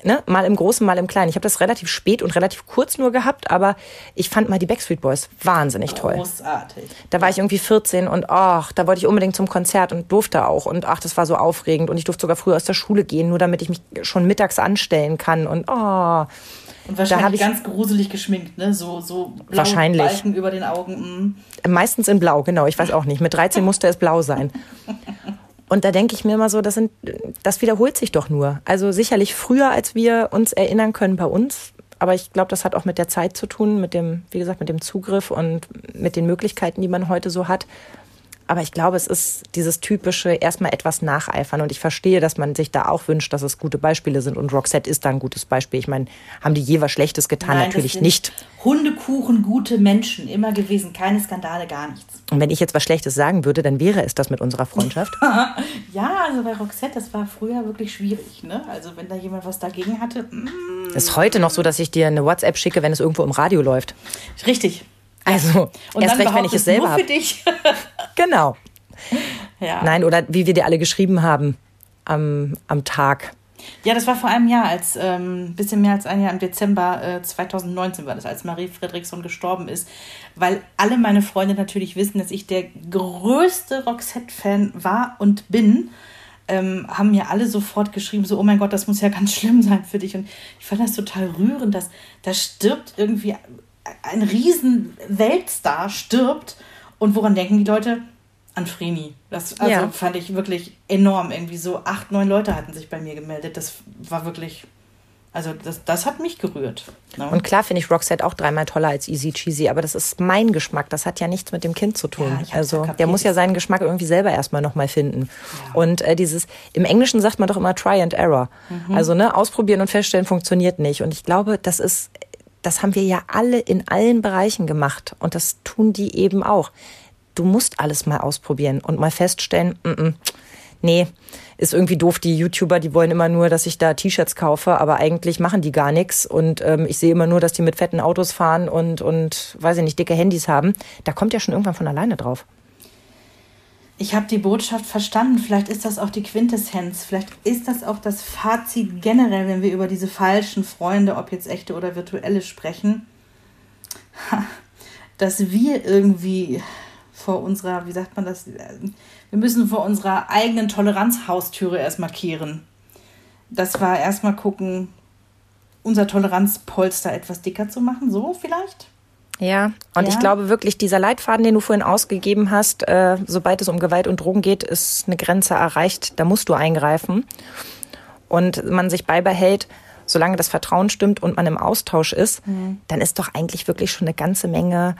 ne, mal im Großen, mal im Kleinen. Ich habe das relativ spät und relativ kurz nur gehabt, aber ich fand mal die Backstreet Boys wahnsinnig toll. Großartig. Da war ich irgendwie 14 und ach, da wollte ich unbedingt zum Konzert und durfte auch und ach, das war so aufregend und ich durfte sogar früher aus der Schule gehen, nur damit ich mich schon mittags anstellen kann und oh. Und wahrscheinlich ganz gruselig geschminkt, ne? So, so blaue wahrscheinlich. Balken über den Augen. Mm. Meistens in blau, genau. Ich weiß auch nicht. Mit 13 *laughs* musste es blau sein. Und da denke ich mir immer so, das, sind, das wiederholt sich doch nur. Also sicherlich früher, als wir uns erinnern können bei uns. Aber ich glaube, das hat auch mit der Zeit zu tun, mit dem, wie gesagt, mit dem Zugriff und mit den Möglichkeiten, die man heute so hat. Aber ich glaube, es ist dieses typische erstmal etwas nacheifern. Und ich verstehe, dass man sich da auch wünscht, dass es gute Beispiele sind. Und Roxette ist da ein gutes Beispiel. Ich meine, haben die je was Schlechtes getan? Nein, Natürlich nicht. Hundekuchen, gute Menschen, immer gewesen. Keine Skandale, gar nichts. Und wenn ich jetzt was Schlechtes sagen würde, dann wäre es das mit unserer Freundschaft. *laughs* ja, also bei Roxette, das war früher wirklich schwierig. Ne? Also wenn da jemand was dagegen hatte. Mm. ist heute noch so, dass ich dir eine WhatsApp schicke, wenn es irgendwo im Radio läuft. Richtig. Also, und erst recht, wenn ich es selber habe. für dich. *laughs* genau. Ja. Nein, oder wie wir dir alle geschrieben haben am, am Tag. Ja, das war vor einem Jahr, als ähm, bisschen mehr als ein Jahr im Dezember äh, 2019 war das, als Marie Fredriksson gestorben ist, weil alle meine Freunde natürlich wissen, dass ich der größte Roxette-Fan war und bin. Ähm, haben mir alle sofort geschrieben, so, oh mein Gott, das muss ja ganz schlimm sein für dich. Und ich fand das total rührend, dass da stirbt irgendwie ein riesen Weltstar stirbt. Und woran denken die Leute? An Vreni. Das also ja. fand ich wirklich enorm. Irgendwie so acht, neun Leute hatten sich bei mir gemeldet. Das war wirklich Also das, das hat mich gerührt. Ne? Und klar finde ich Roxette auch dreimal toller als Easy Cheesy, aber das ist mein Geschmack. Das hat ja nichts mit dem Kind zu tun. Ja, also ja der muss ja seinen Geschmack irgendwie selber erstmal nochmal finden. Und äh, dieses, im Englischen sagt man doch immer Try and Error. Mhm. Also ne, ausprobieren und feststellen, funktioniert nicht. Und ich glaube, das ist, das haben wir ja alle in allen Bereichen gemacht. Und das tun die eben auch. Du musst alles mal ausprobieren und mal feststellen, mm -mm, nee, ist irgendwie doof. Die YouTuber, die wollen immer nur, dass ich da T-Shirts kaufe, aber eigentlich machen die gar nichts. Und ähm, ich sehe immer nur, dass die mit fetten Autos fahren und, und, weiß ich nicht, dicke Handys haben. Da kommt ja schon irgendwann von alleine drauf. Ich habe die Botschaft verstanden. Vielleicht ist das auch die Quintessenz. Vielleicht ist das auch das Fazit generell, wenn wir über diese falschen Freunde, ob jetzt echte oder virtuelle, sprechen. Dass wir irgendwie vor unserer, wie sagt man das, wir müssen vor unserer eigenen Toleranzhaustüre erstmal kehren. Das war erstmal gucken, unser Toleranzpolster etwas dicker zu machen, so vielleicht? Ja, und Ja. ich glaube wirklich, dieser Leitfaden, den du vorhin ausgegeben hast, äh, sobald es um Gewalt und Drogen geht, ist eine Grenze erreicht. Da musst du eingreifen. Und man sich beibehält, solange das Vertrauen stimmt und man im Austausch ist, dann ist doch eigentlich wirklich schon eine ganze Menge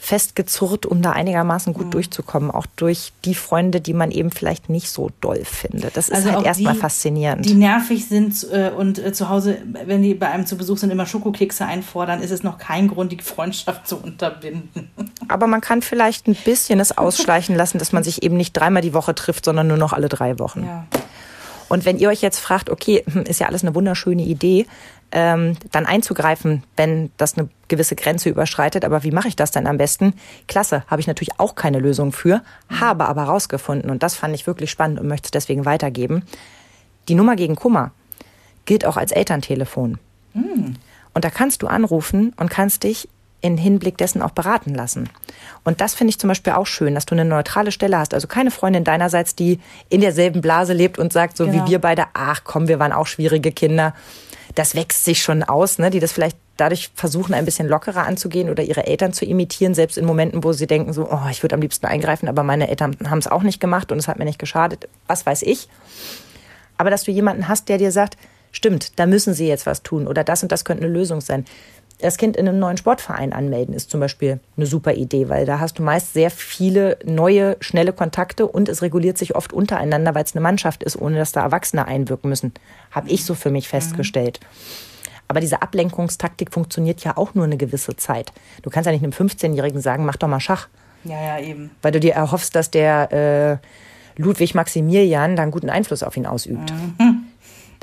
festgezurrt, um da einigermaßen gut durchzukommen. Auch durch die Freunde, die man eben vielleicht nicht so doll findet. Das ist Also halt auch erstmal faszinierend. Die nervig sind äh, und äh, zu Hause, wenn die bei einem zu Besuch sind, immer Schokokekse einfordern, ist es noch kein Grund, die Freundschaft zu unterbinden. *laughs* Aber man kann vielleicht ein bisschen es ausschleichen lassen, dass man sich eben nicht dreimal die Woche trifft, sondern nur noch alle drei Wochen. Ja. Und wenn ihr euch jetzt fragt, okay, hm, ist ja alles eine wunderschöne Idee, ähm, dann einzugreifen, wenn das eine gewisse Grenze überschreitet. Aber wie mache ich das denn am besten? Klasse, habe ich natürlich auch keine Lösung für, habe aber rausgefunden und das fand ich wirklich spannend und möchte es deswegen weitergeben. Die Nummer gegen Kummer gilt auch als Elterntelefon. Und da kannst du anrufen und kannst dich in Hinblick dessen auch beraten lassen. Und das finde ich zum Beispiel auch schön, dass du eine neutrale Stelle hast. Also keine Freundin deinerseits, die in derselben Blase lebt und sagt, so Genau. wie wir beide, ach komm, wir waren auch schwierige Kinder. Das wächst sich schon aus, ne? die das vielleicht dadurch versuchen, ein bisschen lockerer anzugehen oder ihre Eltern zu imitieren, selbst in Momenten, wo sie denken, so, oh, ich würde am liebsten eingreifen, aber meine Eltern haben es auch nicht gemacht und es hat mir nicht geschadet. Was weiß ich. Aber dass du jemanden hast, der dir sagt, stimmt, da müssen sie jetzt was tun oder das und das könnte eine Lösung sein. Das Kind in einem neuen Sportverein anmelden ist zum Beispiel eine super Idee, weil da hast du meist sehr viele neue, schnelle Kontakte und es reguliert sich oft untereinander, weil es eine Mannschaft ist, ohne dass da Erwachsene einwirken müssen. Habe ich so für mich festgestellt. Aber diese Ablenkungstaktik funktioniert ja auch nur eine gewisse Zeit. Du kannst ja nicht einem 15-Jährigen sagen, mach doch mal Schach Ja, ja, eben. weil du dir erhoffst, dass der äh, Ludwig Maximilian da einen guten Einfluss auf ihn ausübt.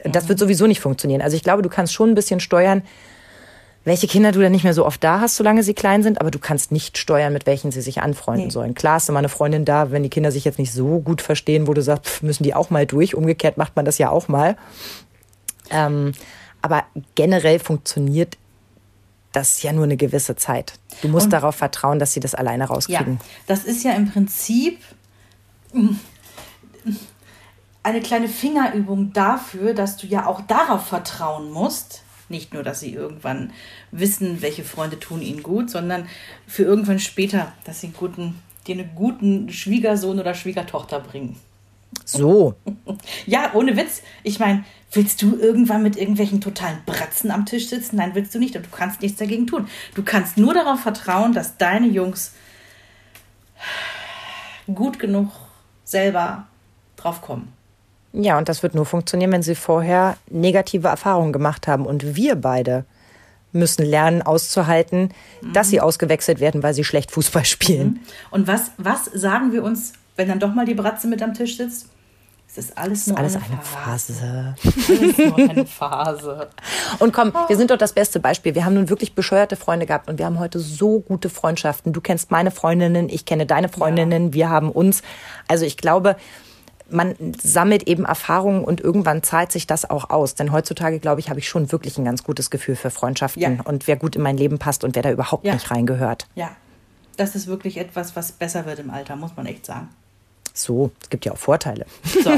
Das wird sowieso nicht funktionieren. Also ich glaube, du kannst schon ein bisschen steuern, welche Kinder du dann nicht mehr so oft da hast, solange sie klein sind, aber du kannst nicht steuern, mit welchen sie sich anfreunden Nee. sollen. Klar ist immer eine Freundin da, wenn die Kinder sich jetzt nicht so gut verstehen, wo du sagst, pff, müssen die auch mal durch. Umgekehrt macht man das ja auch mal. Ähm, aber generell funktioniert das ja nur eine gewisse Zeit. Du musst darauf vertrauen, dass sie das alleine Ja, rauskriegen. das ist ja im Prinzip mm, eine kleine Fingerübung dafür, dass du ja auch darauf vertrauen musst. Nicht nur, dass sie irgendwann wissen, welche Freunde tun ihnen gut, sondern für irgendwann später, dass sie einen guten, dir einen guten Schwiegersohn oder Schwiegertochter bringen. So, *laughs* Ja, ohne Witz. Ich meine, willst du irgendwann mit irgendwelchen totalen Bratzen am Tisch sitzen? Nein, willst du nicht. Und du kannst nichts dagegen tun. Du kannst nur darauf vertrauen, dass deine Jungs gut genug selber draufkommen. Ja, und das wird nur funktionieren, wenn sie vorher negative Erfahrungen gemacht haben. Und wir beide müssen lernen auszuhalten, dass sie ausgewechselt werden, weil sie schlecht Fußball spielen. Und was, was sagen wir uns, wenn dann doch mal die Bratze mit am Tisch sitzt? Es ist alles nur Alles eine, eine Phase. Phase. *laughs* Alles nur eine Phase. Und komm, wir sind doch das beste Beispiel. Wir haben nun wirklich bescheuerte Freunde gehabt und wir haben heute so gute Freundschaften. Du kennst meine Freundinnen, ich kenne deine Freundinnen, wir haben uns. Also ich glaube, man sammelt eben Erfahrungen und irgendwann zahlt sich das auch aus. Denn heutzutage, glaube ich, habe ich schon wirklich ein ganz gutes Gefühl für Freundschaften Ja. und wer gut in mein Leben passt und wer da überhaupt Ja. nicht reingehört. Ja, das ist wirklich etwas, was besser wird im Alter, muss man echt sagen. So, es gibt ja auch Vorteile. So.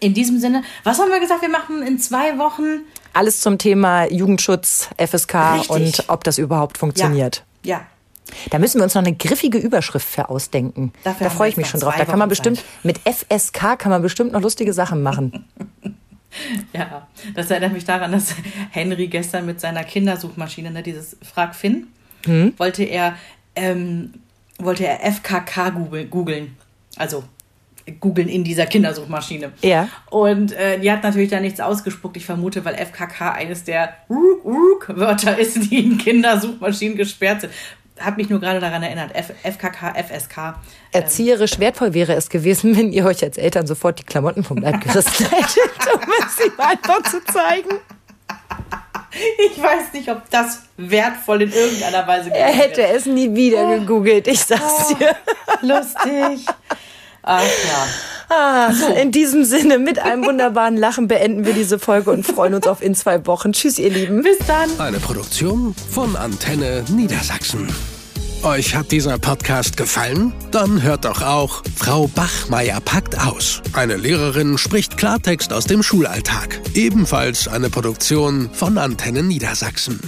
In diesem Sinne, was haben wir gesagt? Wir machen in zwei Wochen. Alles zum Thema Jugendschutz, FSK Richtig. und ob das überhaupt funktioniert. Ja. Da müssen wir uns noch eine griffige Überschrift für ausdenken. Dafür da freue ich mich schon drauf. Da kann man bestimmt, mit FSK kann man bestimmt noch lustige Sachen machen. *laughs* Ja, das erinnert mich daran, dass Henry gestern mit seiner Kindersuchmaschine, ne, dieses Frag Finn, hm? wollte er ähm, wollte er FKK googeln. Also googeln in dieser Kindersuchmaschine. Ja. Und äh, die hat natürlich da nichts ausgespuckt. Ich vermute, weil FKK eines der Wörter ist, die in Kindersuchmaschinen gesperrt sind. Hat mich nur gerade daran erinnert. F FKK, FSK. Ähm. Erzieherisch wertvoll wäre es gewesen, wenn ihr euch als Eltern sofort die Klamotten vom Leib gerissen *laughs* hättet, um es ihm einfach zu zeigen. Ich weiß nicht, ob das wertvoll in irgendeiner Weise gewesen Er hätte es nie wieder oh. gegoogelt, ich sag's oh, dir. Lustig. Ach ja. Ah, so. In diesem Sinne, mit einem *laughs* wunderbaren Lachen beenden wir diese Folge und freuen uns auf in zwei Wochen. Tschüss, ihr Lieben. Bis dann. Eine Produktion von Antenne Niedersachsen. Euch hat dieser Podcast gefallen? Dann hört doch auch Frau Bachmeier packt aus. Eine Lehrerin spricht Klartext aus dem Schulalltag. Ebenfalls eine Produktion von Antenne Niedersachsen.